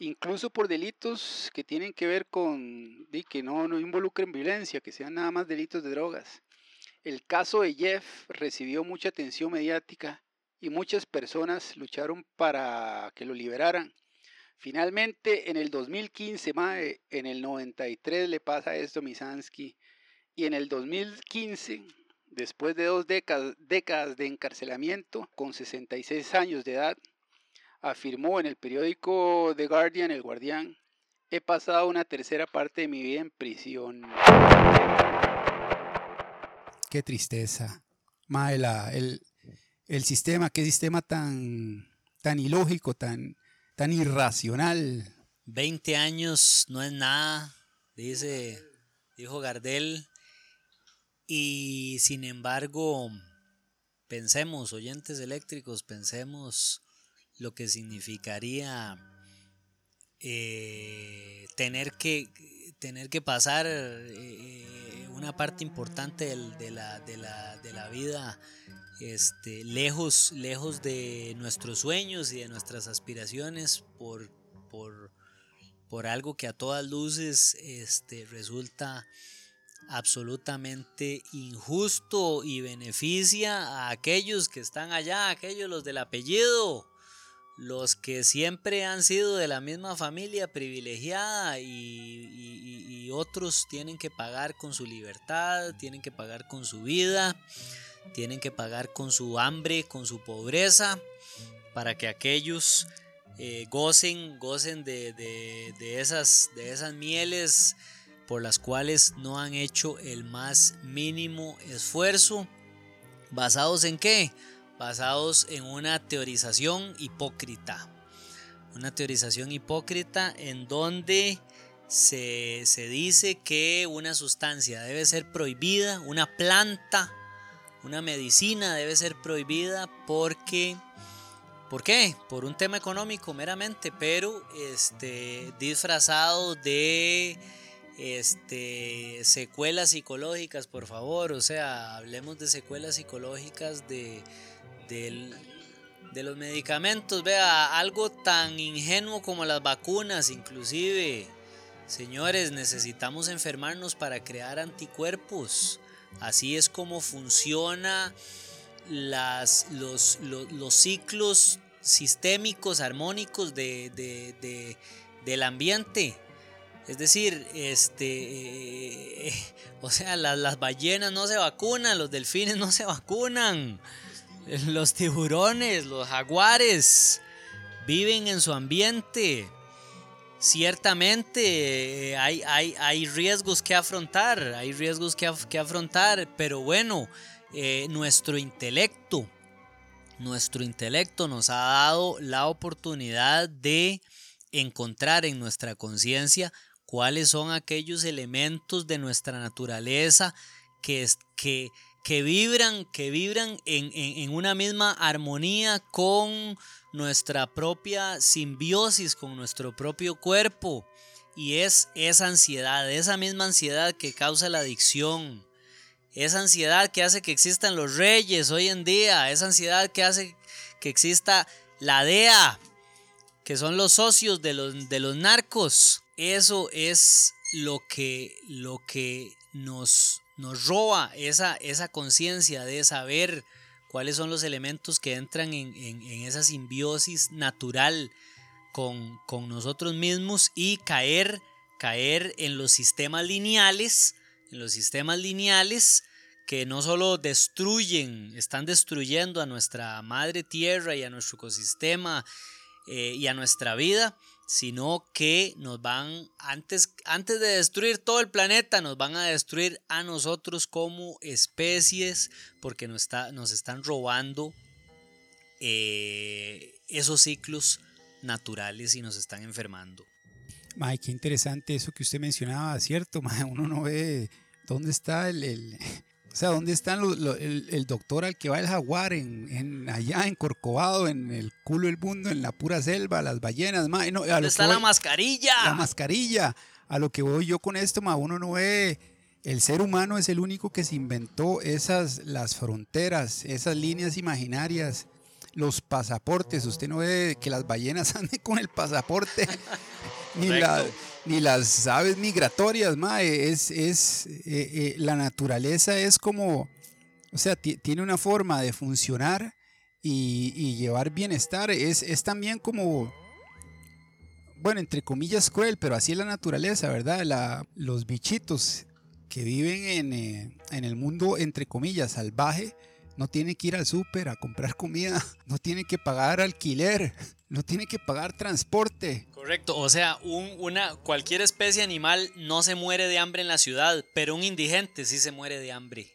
Incluso por delitos que tienen que ver con, que no, no involucren violencia, que sean nada más delitos de drogas. El caso de Jeff recibió mucha atención mediática y muchas personas lucharon para que lo liberaran. Finalmente, en el 2015, mae, en el 93 le pasa esto a Misansky y en el 2015 Después de dos décadas, décadas de encarcelamiento, con 66 años de edad, afirmó en el periódico The Guardian, El Guardián, he pasado una tercera parte de mi vida en prisión. Qué tristeza. Mae, el, el sistema, qué sistema tan, tan ilógico, tan, tan irracional. 20 años no es nada, dice, dijo Gardel. Y sin embargo, pensemos, oyentes eléctricos, pensemos lo que significaría eh, tener que tener que pasar eh, una parte importante de, la, de, la, de la vida este, lejos, lejos de nuestros sueños y de nuestras aspiraciones por, por, por algo que a todas luces este, resulta absolutamente injusto y beneficia a aquellos que están allá, aquellos los del apellido, los que siempre han sido de la misma familia privilegiada y, y- otros tienen que pagar con su libertad, tienen que pagar con su vida, tienen que pagar con su hambre, con su pobreza, para que aquellos eh, gocen, gocen de, de- de esas, de esas mieles por las cuales no han hecho el más mínimo esfuerzo. ¿Basados en qué? Basados en una teorización hipócrita. Una teorización hipócrita en donde se, se dice que una sustancia debe ser prohibida, una planta, una medicina debe ser prohibida porque... ¿Por qué? Por un tema económico meramente, pero este, disfrazado de este, secuelas psicológicas, por favor. O sea, hablemos de secuelas psicológicas de, del- de los medicamentos. Vea, algo tan ingenuo como las vacunas, inclusive. Señores, necesitamos enfermarnos para crear anticuerpos. Así es como funciona las, los, los- los ciclos sistémicos, armónicos de- de- de- del ambiente. Es decir, este, eh, o sea, las, las ballenas no se vacunan, los delfines no se vacunan, los tiburones, los jaguares viven en su ambiente. Ciertamente eh, hay, hay, hay riesgos que afrontar, hay riesgos que, que afrontar, pero bueno, eh, nuestro intelecto, nuestro intelecto nos ha dado la oportunidad de encontrar en nuestra conciencia cuáles son aquellos elementos de nuestra naturaleza que, que, que vibran, que vibran en, en, una misma armonía con nuestra propia simbiosis, con nuestro propio cuerpo. Y es esa ansiedad, esa misma ansiedad que causa la adicción, esa ansiedad que hace que existan los reyes hoy en día, esa ansiedad que hace que exista la DEA, que son los socios de los, de los narcos. Eso es lo que, lo que nos, nos roba esa, esa conciencia de saber cuáles son los elementos que entran en, esa simbiosis natural con, con, nosotros mismos y caer, caer en los sistemas lineales, en los sistemas lineales que no solo destruyen, están destruyendo a nuestra madre tierra y a nuestro ecosistema eh, y a nuestra vida, sino que nos van, antes, antes de destruir todo el planeta, nos van a destruir a nosotros como especies, porque nos, está, nos están robando eh, esos ciclos naturales y nos están enfermando. May, qué interesante eso que usted mencionaba, ¿cierto? uno no ve dónde está el, o sea, ¿dónde está el, doctor al que va el jaguar en, allá en Corcovado, en el culo del mundo, en la pura selva, las ballenas? Ma, no, ¿Dónde está la mascarilla? La mascarilla. A lo que voy yo con esto, ma, uno no ve... El ser humano es el único que se inventó esas, las fronteras, esas líneas imaginarias, los pasaportes. Usted no ve que las ballenas anden con el pasaporte, ni la ni las aves migratorias, mae, es, es eh, eh, la naturaleza es como, o sea, tiene una forma de funcionar y, llevar bienestar, es, es, también como, bueno, entre comillas cruel, pero así es la naturaleza, ¿verdad? La, los bichitos que viven en, eh, en el mundo, entre comillas, salvaje, no tiene que ir al súper a comprar comida, no tiene que pagar alquiler, no tiene que pagar transporte. Correcto, o sea, una, cualquier especie animal no se muere de hambre en la ciudad, pero un indigente sí se muere de hambre,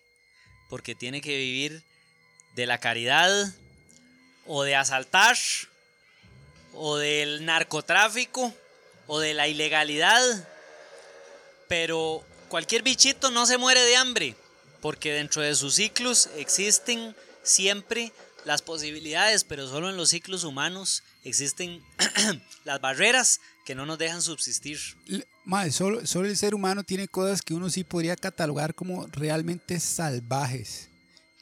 porque tiene que vivir de la caridad o de asaltar o del narcotráfico o de la ilegalidad, pero cualquier bichito no se muere de hambre porque dentro de sus ciclos existen siempre las posibilidades, pero solo en los ciclos humanos existen las barreras que no nos dejan subsistir. Madre, solo, solo el ser humano tiene cosas que uno sí podría catalogar como realmente salvajes,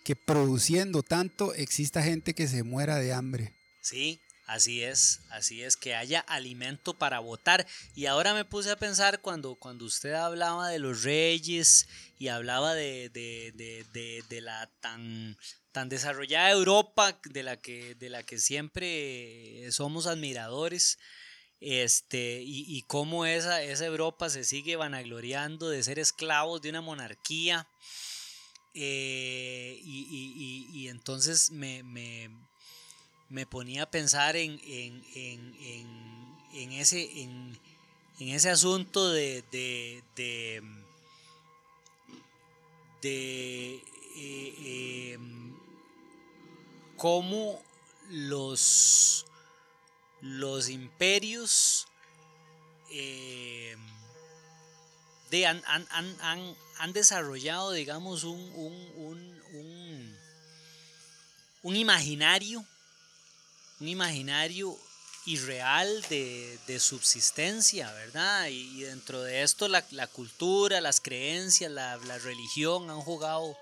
que produciendo tanto exista gente que se muera de hambre. Sí, Así es, así es, que haya alimento para votar. Y ahora me puse a pensar cuando, cuando usted hablaba de los reyes y hablaba de, de, la tan, tan desarrollada Europa de la, que, de la que siempre somos admiradores. Este, y, y cómo esa, esa Europa se sigue vanagloriando de ser esclavos de una monarquía. Eh, y, y, entonces me, me me ponía a pensar en, en, ese, en, ese asunto de, de, de, eh, em, cómo los, los imperios em, de, han, han, desarrollado, digamos, un, un, un, un imaginario un imaginario irreal de, de subsistencia, ¿verdad? Y, dentro de esto la, la cultura, las creencias, la, la, religión han jugado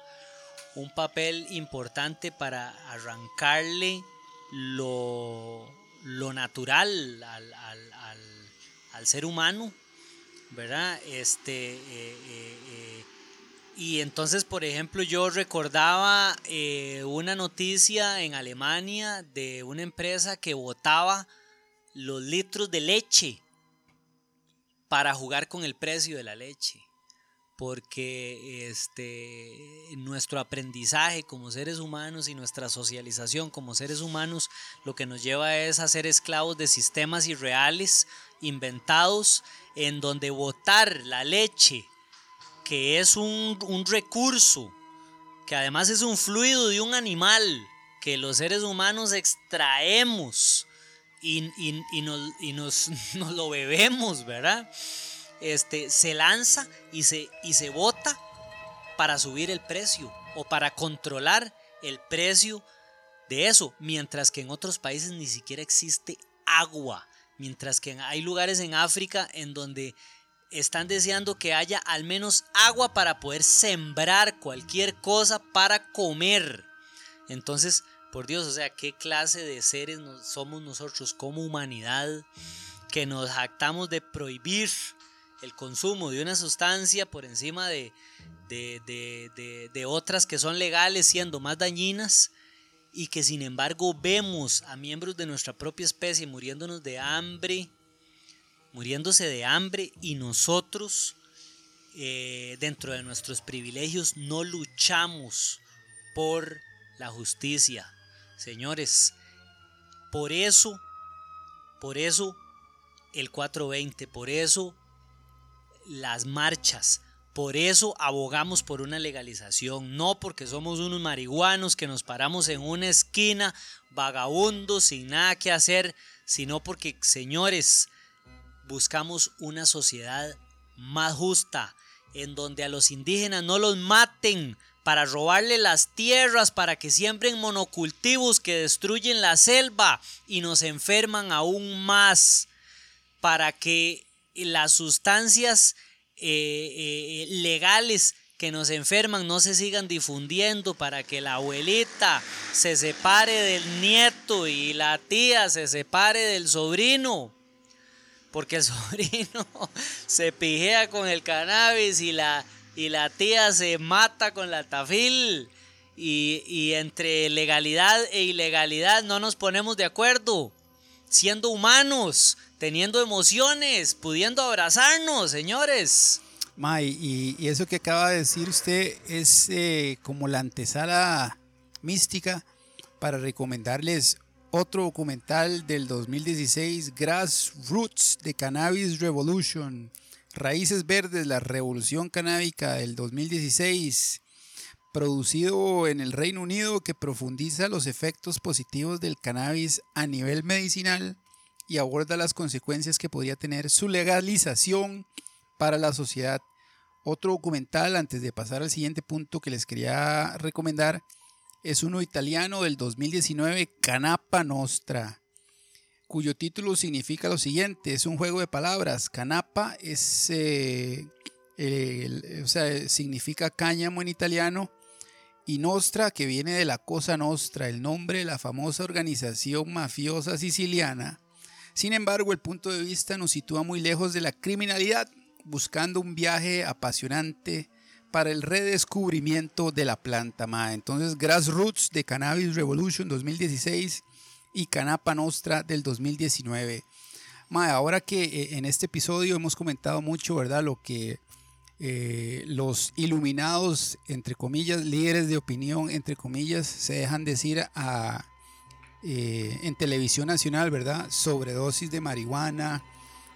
un papel importante para arrancarle lo, lo natural al, al, al, ser humano, ¿verdad? Este, eh, eh, eh, y entonces, por ejemplo, yo recordaba una noticia en Alemania de una empresa que botaba los litros de leche para jugar con el precio de la leche. Porque este, nuestro aprendizaje como seres humanos y nuestra socialización como seres humanos lo que nos lleva es a ser esclavos de sistemas irreales, inventados, en donde botar la leche que es un, recurso, que además es un fluido de un animal que los seres humanos extraemos y, y- y nos, y nos- nos lo bebemos, ¿verdad? Este, se lanza y se, y se bota para subir el precio o para controlar el precio de eso, mientras que en otros países ni siquiera existe agua, mientras que hay lugares en África en donde están deseando que haya al menos agua para poder sembrar cualquier cosa para comer. Entonces, por Dios, o sea, ¿qué clase de seres somos nosotros como humanidad que nos jactamos de prohibir el consumo de una sustancia por encima de, de, de- de- otras que son legales siendo más dañinas y que sin embargo vemos a miembros de nuestra propia especie muriéndonos de hambre, muriéndose de hambre y nosotros eh, dentro de nuestros privilegios no luchamos por la justicia. Señores, por eso, por eso el 420, por eso las marchas, por eso abogamos por una legalización, no porque somos unos marihuanos que nos paramos en una esquina vagabundos sin nada que hacer, sino porque, señores, buscamos una sociedad más justa, en donde a los indígenas no los maten para robarle las tierras, para que siembren monocultivos que destruyen la selva y nos enferman aún más, para que las sustancias eh, eh, legales que nos enferman no se sigan difundiendo para que la abuelita se separe del nieto y la tía se separe del sobrino porque el sobrino se pijea con el cannabis y la, y la tía se mata con la tafil. Y, y entre legalidad e ilegalidad no nos ponemos de acuerdo. Siendo humanos, teniendo emociones, pudiendo abrazarnos, señores. Ma, y- y, y eso que acaba de decir usted es eh, como la antesala mística para recomendarles otro documental del 2016, Grassroots de Cannabis Revolution, Raíces Verdes, la Revolución Canábica del 2016, producido en el Reino Unido que profundiza los efectos positivos del cannabis a nivel medicinal y aborda las consecuencias que podría tener su legalización para la sociedad. Otro documental, antes de pasar al siguiente punto que les quería recomendar, es uno italiano del 2019, Canapa Nostra, cuyo título significa lo siguiente, es un juego de palabras. Canapa es, eh, o sea, significa cáñamo en italiano y Nostra, que viene de la Cosa Nostra, el nombre de la famosa organización mafiosa siciliana. Sin embargo, el punto de vista nos sitúa muy lejos de la criminalidad, buscando un viaje apasionante para el redescubrimiento de la planta. Ma. Entonces, Grassroots de Cannabis Revolution 2016 y Canapa Nostra del 2019. Ma, ahora que eh, en este episodio hemos comentado mucho, ¿verdad? Lo que eh, los iluminados, entre comillas, líderes de opinión, entre comillas, se dejan decir a, eh, en televisión nacional, ¿verdad? Sobredosis de marihuana,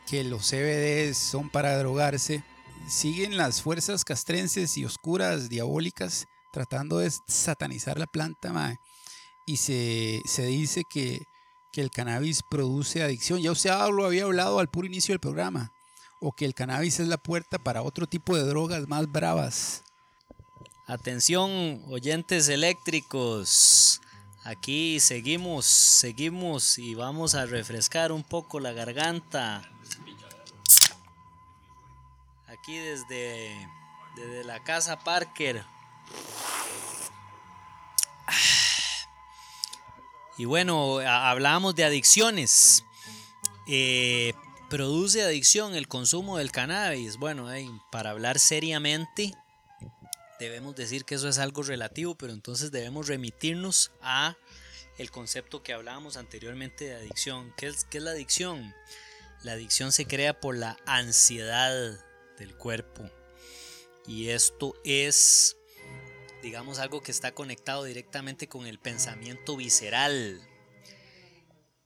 que los CBDs son para drogarse. Siguen las fuerzas castrenses y oscuras, diabólicas, tratando de satanizar la planta, mae. Y se, se dice que, que el cannabis produce adicción. Ya usted lo había hablado al puro inicio del programa. O que el cannabis es la puerta para otro tipo de drogas más bravas. Atención, oyentes eléctricos. Aquí seguimos, seguimos y vamos a refrescar un poco la garganta. Aquí desde, desde la casa Parker. Y bueno, hablábamos de adicciones. Eh, ¿Produce adicción el consumo del cannabis? Bueno, para hablar seriamente, debemos decir que eso es algo relativo, pero entonces debemos remitirnos a el concepto que hablábamos anteriormente de adicción. ¿Qué es, qué es la adicción? La adicción se crea por la ansiedad del cuerpo. Y esto es, digamos, algo que está conectado directamente con el pensamiento visceral.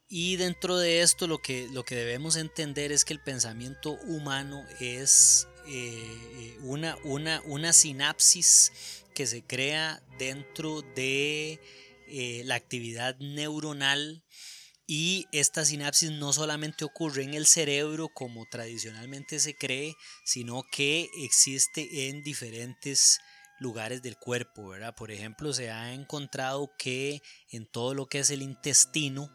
Y dentro de esto lo que, lo que debemos entender es que el pensamiento humano es eh, una, una, una sinapsis que se crea dentro de eh, la actividad neuronal Y esta sinapsis no solamente ocurre en el cerebro como tradicionalmente se cree, sino que existe en diferentes lugares del cuerpo, ¿verdad? Por ejemplo, se ha encontrado que en todo lo que es el intestino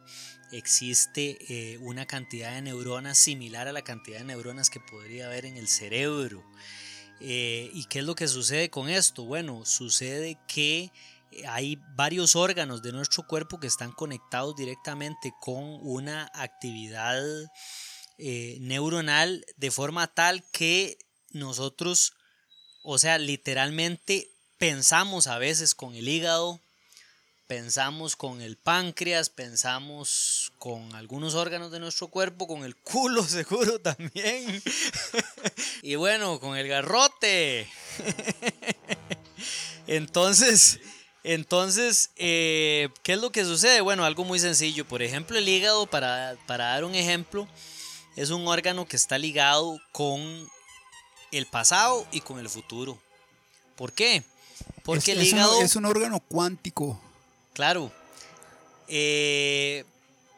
existe eh, una cantidad de neuronas similar a la cantidad de neuronas que podría haber en el cerebro. Eh, ¿Y qué es lo que sucede con esto? Bueno, sucede que hay varios órganos de nuestro cuerpo que están conectados directamente con una actividad eh, neuronal de forma tal que nosotros, o sea, literalmente pensamos a veces con el hígado, pensamos con el páncreas, pensamos con algunos órganos de nuestro cuerpo, con el culo seguro también. y bueno, con el garrote. Entonces, entonces, eh, ¿qué es lo que sucede? Bueno, algo muy sencillo. Por ejemplo, el hígado, para, para dar un ejemplo, es un órgano que está ligado con el pasado y con el futuro. ¿Por qué? Porque es, el es un- hígado... es un órgano cuántico. Claro. Eh,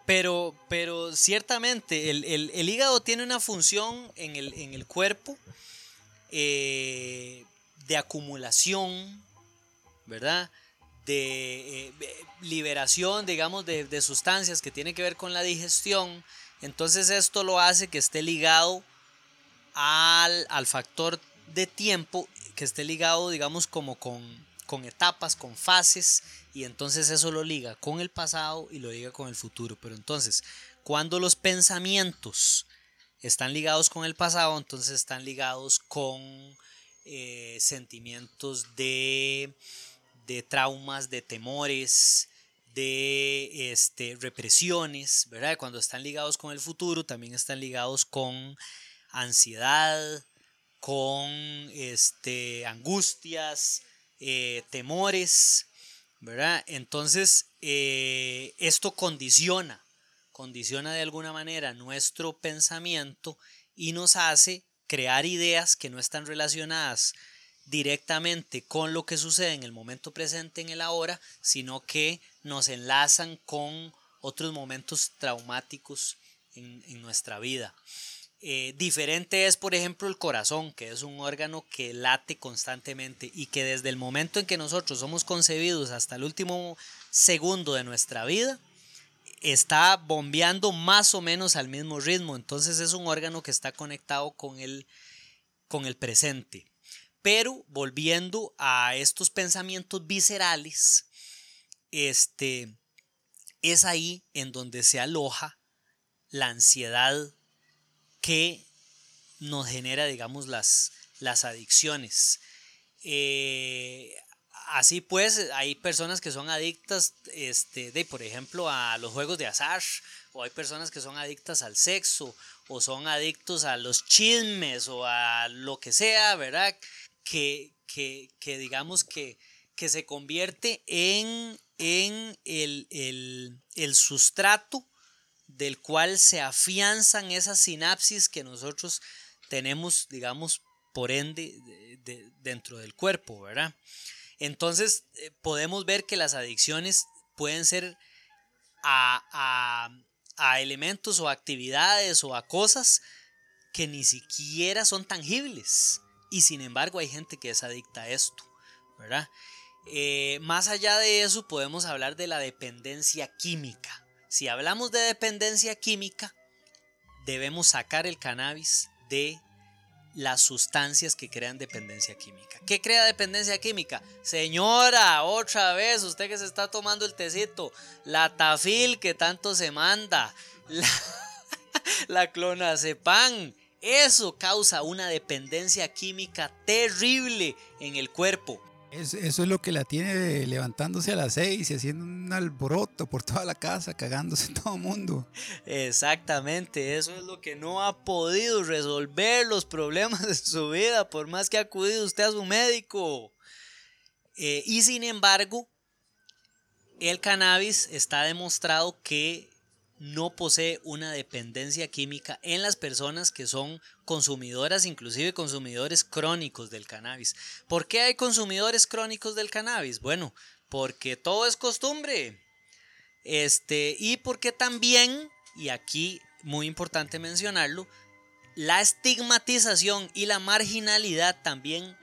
pero, pero ciertamente el, el- el hígado tiene una función en el, en el cuerpo eh, de acumulación, ¿verdad? De eh, liberación, digamos, de, de sustancias que tiene que ver con la digestión. Entonces esto lo hace que esté ligado al, al factor de tiempo, que esté ligado, digamos, como con, con etapas, con fases, y entonces eso lo liga con el pasado y lo liga con el futuro. Pero entonces, cuando los pensamientos están ligados con el pasado, entonces están ligados con eh, sentimientos de, de traumas, de temores, de este, represiones, ¿verdad? Cuando están ligados con el futuro, también están ligados con ansiedad, con este, angustias, eh, temores, ¿verdad? Entonces, eh, esto condiciona, condiciona de alguna manera nuestro pensamiento y nos hace crear ideas que no están relacionadas directamente con lo que sucede en el momento presente, en el ahora, sino que nos enlazan con otros momentos traumáticos en, en nuestra vida. Eh, diferente es, por ejemplo, el corazón, que es un órgano que late constantemente y que desde el momento en que nosotros somos concebidos hasta el último segundo de nuestra vida, está bombeando más o menos al mismo ritmo. Entonces es un órgano que está conectado con el, con el presente. Pero volviendo a estos pensamientos viscerales, este, es ahí en donde se aloja la ansiedad que nos genera, digamos, las, las adicciones. Eh, así pues, hay personas que son adictas, este, de, por ejemplo, a los juegos de azar, o hay personas que son adictas al sexo, o son adictos a los chismes, o a lo que sea, ¿verdad? Que, que, que digamos que, que se convierte en, en el, el, el sustrato del cual se afianzan esas sinapsis que nosotros tenemos, digamos, por ende, de- de- dentro del cuerpo, ¿verdad? Entonces, eh, podemos ver que las adicciones pueden ser a, a- a elementos o actividades o a cosas que ni siquiera son tangibles. Y sin embargo, hay gente que es adicta a esto, ¿verdad? Eh, más allá de eso, podemos hablar de la dependencia química. Si hablamos de dependencia química, debemos sacar el cannabis de las sustancias que crean dependencia química. ¿Qué crea dependencia química? Señora, otra vez, usted que se está tomando el tecito, la tafil que tanto se manda, la, la clonazepam, eso causa una dependencia química terrible en el cuerpo. Es- eso es lo que la tiene levantándose a las seis y haciendo un alboroto por toda la casa, cagándose todo el mundo. Exactamente, eso es lo que no ha podido resolver los problemas de su vida, por más que ha acudido usted a su médico. Eh, y sin embargo, el cannabis está demostrado que no posee una dependencia química en las personas que son consumidoras, inclusive consumidores crónicos del cannabis. ¿Por qué hay consumidores crónicos del cannabis? Bueno, porque todo es costumbre. Este, y porque también, y aquí muy importante mencionarlo, la estigmatización y la marginalidad también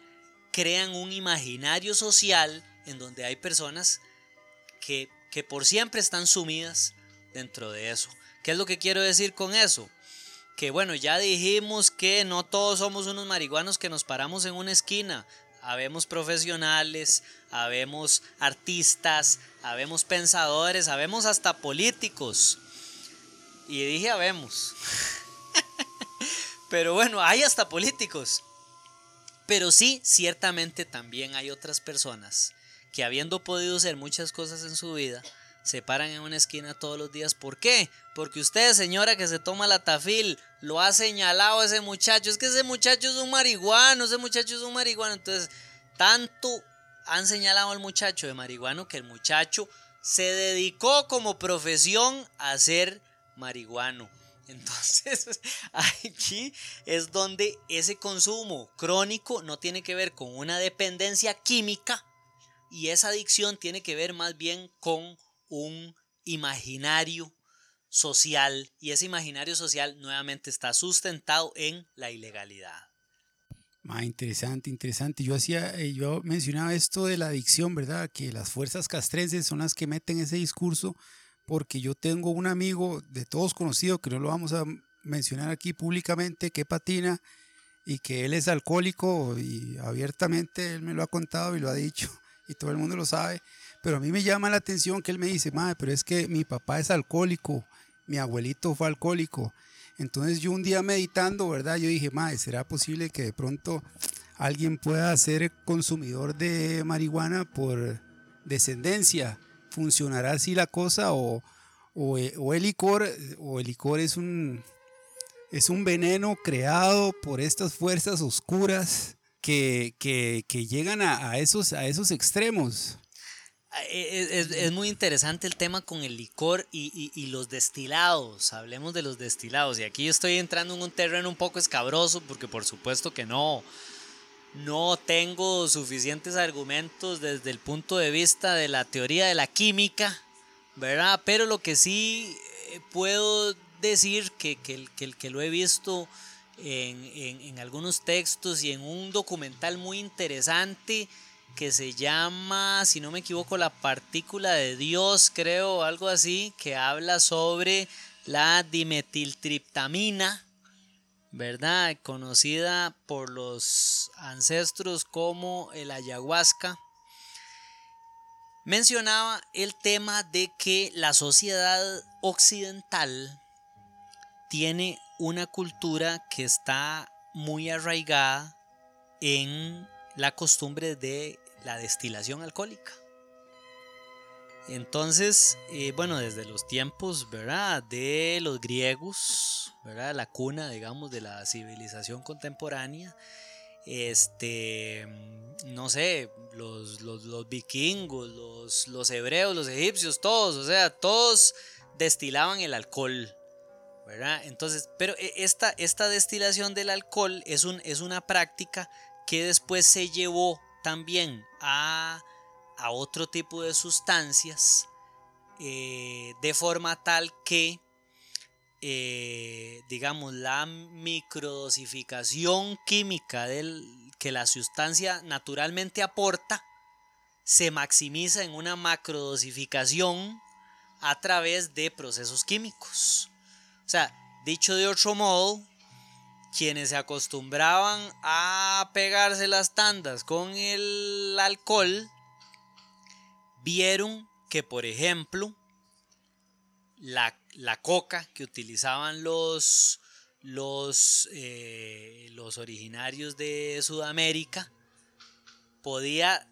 crean un imaginario social en donde hay personas que, que por siempre están sumidas dentro de eso. ¿Qué es lo que quiero decir con eso? Que bueno, ya dijimos que no todos somos unos marihuanos que nos paramos en una esquina. Habemos profesionales, habemos artistas, habemos pensadores, habemos hasta políticos. Y dije habemos. Pero bueno, hay hasta políticos. Pero sí, ciertamente también hay otras personas que habiendo podido hacer muchas cosas en su vida, se paran en una esquina todos los días. ¿Por qué? Porque usted, señora que se toma la tafil, lo ha señalado a ese muchacho. Es que ese muchacho es un marihuano, ese muchacho es un marihuano. Entonces, tanto han señalado al muchacho de marihuano que el muchacho se dedicó como profesión a ser marihuano. Entonces, aquí es donde ese consumo crónico no tiene que ver con una dependencia química y esa adicción tiene que ver más bien con un imaginario social y ese imaginario social nuevamente está sustentado en la ilegalidad. Ah, interesante, interesante. Yo hacía, eh, yo mencionaba esto de la adicción, ¿verdad? Que las fuerzas castrenses son las que meten ese discurso, porque yo tengo un amigo de todos conocido, que no lo vamos a mencionar aquí públicamente, que patina y que él es alcohólico y abiertamente él me lo ha contado y lo ha dicho y todo el mundo lo sabe. Pero a mí me llama la atención que él me dice, madre, pero es que mi papá es alcohólico, mi abuelito fue alcohólico. Entonces yo un día meditando, ¿verdad? Yo dije, madre, ¿será posible que de pronto alguien pueda ser consumidor de marihuana por descendencia? ¿Funcionará así la cosa o, o, el licor o el licor es un es un veneno creado por estas fuerzas oscuras que, que, llegan a, esos, a esos extremos. Eh, es, es, muy interesante el tema con el licor y, y, y, los destilados. Hablemos de los destilados. Y aquí estoy entrando en un terreno un poco escabroso porque por supuesto que no, no tengo suficientes argumentos desde el punto de vista de la teoría de la química, ¿verdad? Pero lo que sí eh, puedo decir que, que, que, que lo he visto en, en, en algunos textos y en un documental muy interesante que se llama, si no me equivoco, la partícula de Dios, creo, algo así, que habla sobre la dimetiltriptamina, ¿verdad? Conocida por los ancestros como el ayahuasca. Mencionaba el tema de que la sociedad occidental tiene una cultura que está muy arraigada en la costumbre de la destilación alcohólica. Entonces, eh, bueno, desde los tiempos, ¿verdad? De los griegos, ¿verdad? La cuna, digamos, de la civilización contemporánea. Este, no sé, los, los, vikingos, los, los, hebreos, los egipcios, todos, o sea, todos destilaban el alcohol, ¿verdad? Entonces, pero e, esta, esta destilación del alcohol es, un, es una práctica que después se llevó también a, a otro tipo de sustancias eh, de forma tal que eh, digamos la microdosificación química del, que la sustancia naturalmente aporta se maximiza en una macrodosificación a través de procesos químicos. O sea, dicho de otro modo, quienes se acostumbraban a pegarse las tandas con el alcohol, vieron que, por ejemplo, la, coca que utilizaban los, los, eh, los originarios de Sudamérica podía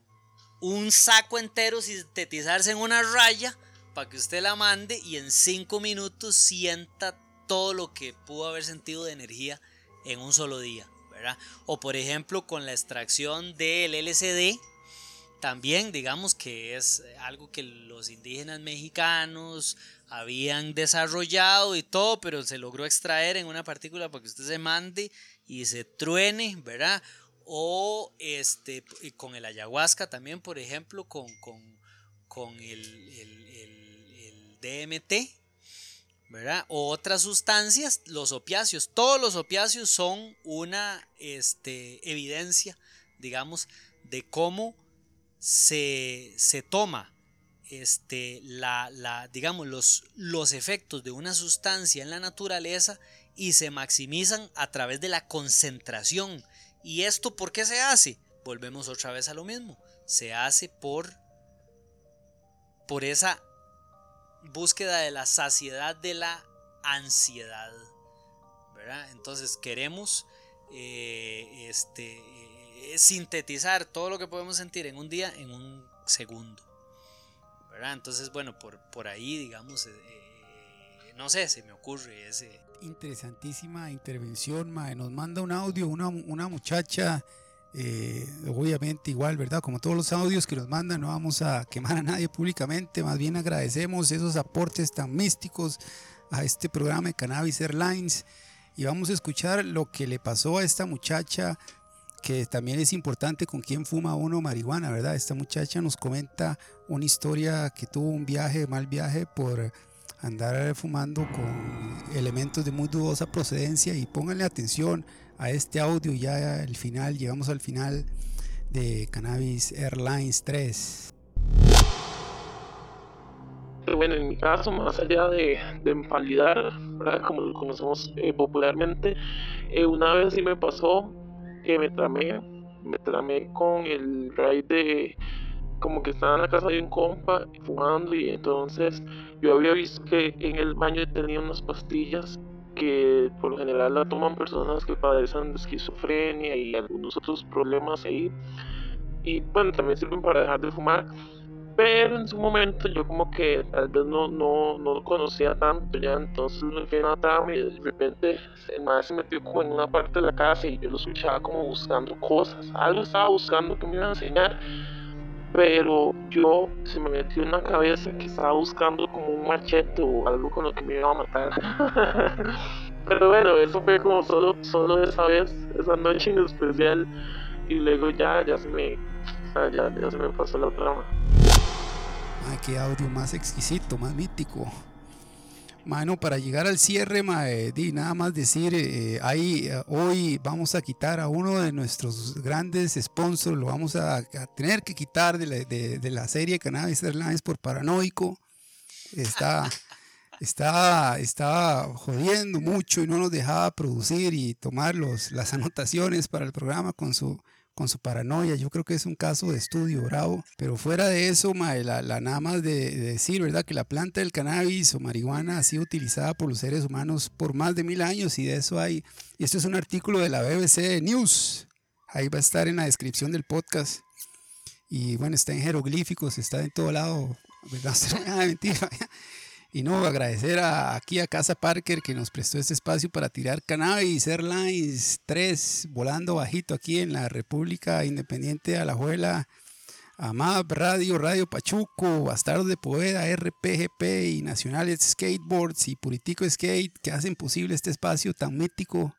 un saco entero sintetizarse en una raya para que usted la mande y en cinco minutos sienta todo lo que pudo haber sentido de energía en un solo día, ¿verdad? O por ejemplo con la extracción del LCD, también digamos que es algo que los indígenas mexicanos habían desarrollado y todo, pero se logró extraer en una partícula para que usted se mande y se truene, ¿verdad? O este, con el ayahuasca también, por ejemplo, con, con, con el, el DMT, O otras sustancias, los opiáceos. Todos los opiáceos son una este, evidencia, digamos, de cómo se, se toma este, la, digamos, los, los efectos de una sustancia en la naturaleza y se maximizan a través de la concentración. ¿Y esto por qué se hace? Volvemos otra vez a lo mismo. Se hace por, por esa búsqueda de la saciedad de la ansiedad. ¿verdad? Entonces queremos eh, este, eh, sintetizar todo lo que podemos sentir en un día en un segundo. ¿verdad? Entonces, bueno, por, por ahí, digamos, eh, no sé, se me ocurre ese... Interesantísima intervención, mae. Nos manda un audio una, una muchacha, eh, obviamente igual, ¿verdad? Como todos los audios que nos mandan, no vamos a quemar a nadie públicamente, más bien agradecemos esos aportes tan místicos a este programa de Cannabis Airlines y vamos a escuchar lo que le pasó a esta muchacha que también es importante con quién fuma uno marihuana, ¿verdad? Esta muchacha nos comenta una historia que tuvo un viaje, mal viaje por andar fumando con elementos de muy dudosa procedencia y pónganle atención a este audio ya al final, llegamos al final de Cannabis Airlines 3. Pero bueno, en mi caso, más allá de, de empalidar, ¿verdad? como lo conocemos eh, popularmente, eh, una vez sí me pasó que me tramé, me tramé con el raid de como que estaba en la casa de un compa fumando y entonces yo había visto que en el baño tenía unas pastillas que por lo general la toman personas que padecen de esquizofrenia y algunos otros problemas ahí. Y bueno también sirven para dejar de fumar. Pero en su momento yo como que tal vez no, no, no lo conocía tanto ya, entonces me fui a y de repente el maestro se metió como en una parte de la casa y yo lo escuchaba como buscando cosas, algo estaba buscando que me iba a enseñar, pero yo se me metió en la cabeza que estaba buscando como un machete o algo con lo que me iba a matar. pero bueno, eso fue como solo, solo esa vez, esa noche en especial y luego ya, ya se me, ya, ya se me pasó la trama. Ay, qué audio más exquisito, más mítico. Mano, para llegar al cierre, mae, di, nada más decir, eh, ahí eh, hoy vamos a quitar a uno de nuestros grandes sponsors, lo vamos a, a tener que quitar de la, de, de la serie Cannabis Airlines por paranoico. Está, está, está jodiendo mucho y no nos dejaba producir y tomar los, las anotaciones para el programa con su con su paranoia. Yo creo que es un caso de estudio bravo. Pero fuera de eso, la, la nada más de, de decir, ¿verdad? Que la planta del cannabis o marihuana ha sido utilizada por los seres humanos por más de mil años y de eso hay. Y esto es un artículo de la BBC News. Ahí va a estar en la descripción del podcast. Y bueno, está en jeroglíficos, está en todo lado. ¿verdad? Mentira. Y no, agradecer a, aquí a Casa Parker que nos prestó este espacio para tirar Cannabis Airlines 3 volando bajito aquí en la República Independiente de Alajuela. A MAP Radio, Radio Pachuco, Bastardos de Poeda, RPGP y Nacionales Skateboards y Puritico Skate que hacen posible este espacio tan mítico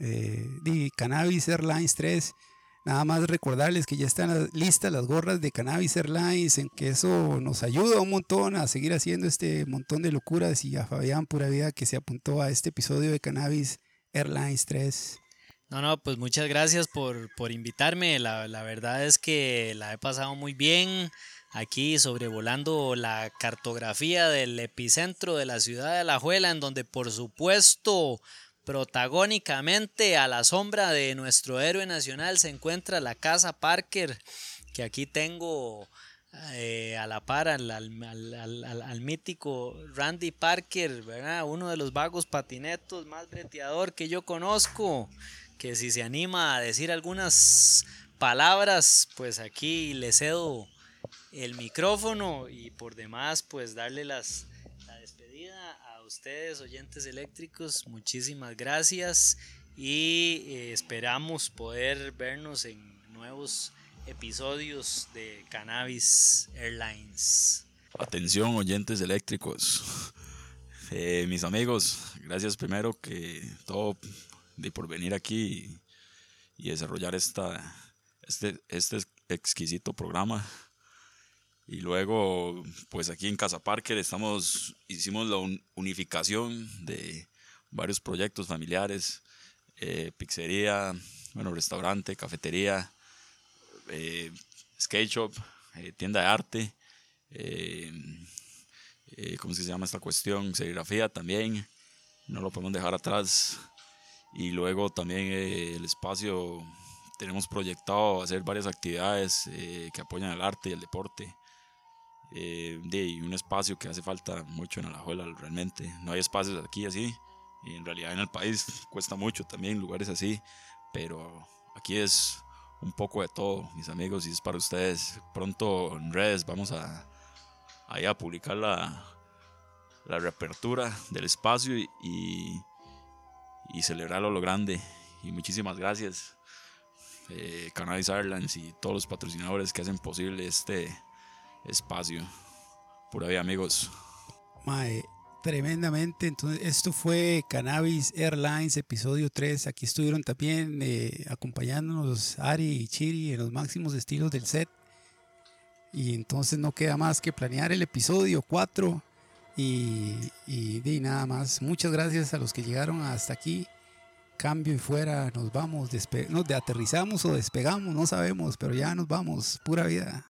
eh, de Cannabis Airlines 3. Nada más recordarles que ya están listas las gorras de Cannabis Airlines, en que eso nos ayuda un montón a seguir haciendo este montón de locuras y a Fabián Pura Vida que se apuntó a este episodio de Cannabis Airlines 3. No, no, pues muchas gracias por, por invitarme. La, la verdad es que la he pasado muy bien aquí sobrevolando la cartografía del epicentro de la ciudad de Alajuela, en donde por supuesto protagónicamente a la sombra de nuestro héroe nacional se encuentra la casa Parker, que aquí tengo eh, a la par al, al- mítico Randy Parker, ¿verdad? uno de los vagos patinetos más breteador que yo conozco, que si se anima a decir algunas palabras, pues aquí le cedo el micrófono y por demás pues darle las, la despedida ustedes oyentes eléctricos, muchísimas gracias y eh, esperamos poder vernos en nuevos episodios de Cannabis Airlines. Atención, oyentes eléctricos. Eh, mis amigos, gracias primero que todo de por venir aquí y, desarrollar esta, este, este exquisito programa. Y luego, pues aquí en Casa Parker estamos, hicimos la un- unificación de varios proyectos familiares, eh, pizzería, bueno, restaurante, cafetería, eh, skate shop, eh, tienda de arte, ¿cómo se llama esta cuestión? Serigrafía también, no lo podemos dejar atrás. Y luego también el espacio, tenemos proyectado hacer varias actividades que apoyan el arte y el deporte. Eh, de, un espacio que hace falta mucho en Alajuela realmente. No hay espacios aquí así. Y en realidad en el país cuesta mucho también lugares así. Pero aquí es un poco de todo, mis amigos, y es para ustedes. Pronto en redes vamos a, a publicar la, la reapertura del espacio y, y, celebrarlo lo grande. Y muchísimas gracias, eh, y todos los patrocinadores que hacen posible este espacio. Pura vida, amigos. Mae, tremendamente. Entonces, esto fue Cannabis Airlines, episodio 3. Aquí estuvieron también eh, acompañándonos Ari y Chiri en los máximos estilos del set. Y entonces no queda más que planear el episodio 4. Y, y, nada más. Muchas gracias a los que llegaron hasta aquí. Cambio y fuera, nos vamos, nos de aterrizamos o despegamos, no sabemos, pero ya nos vamos. Pura vida.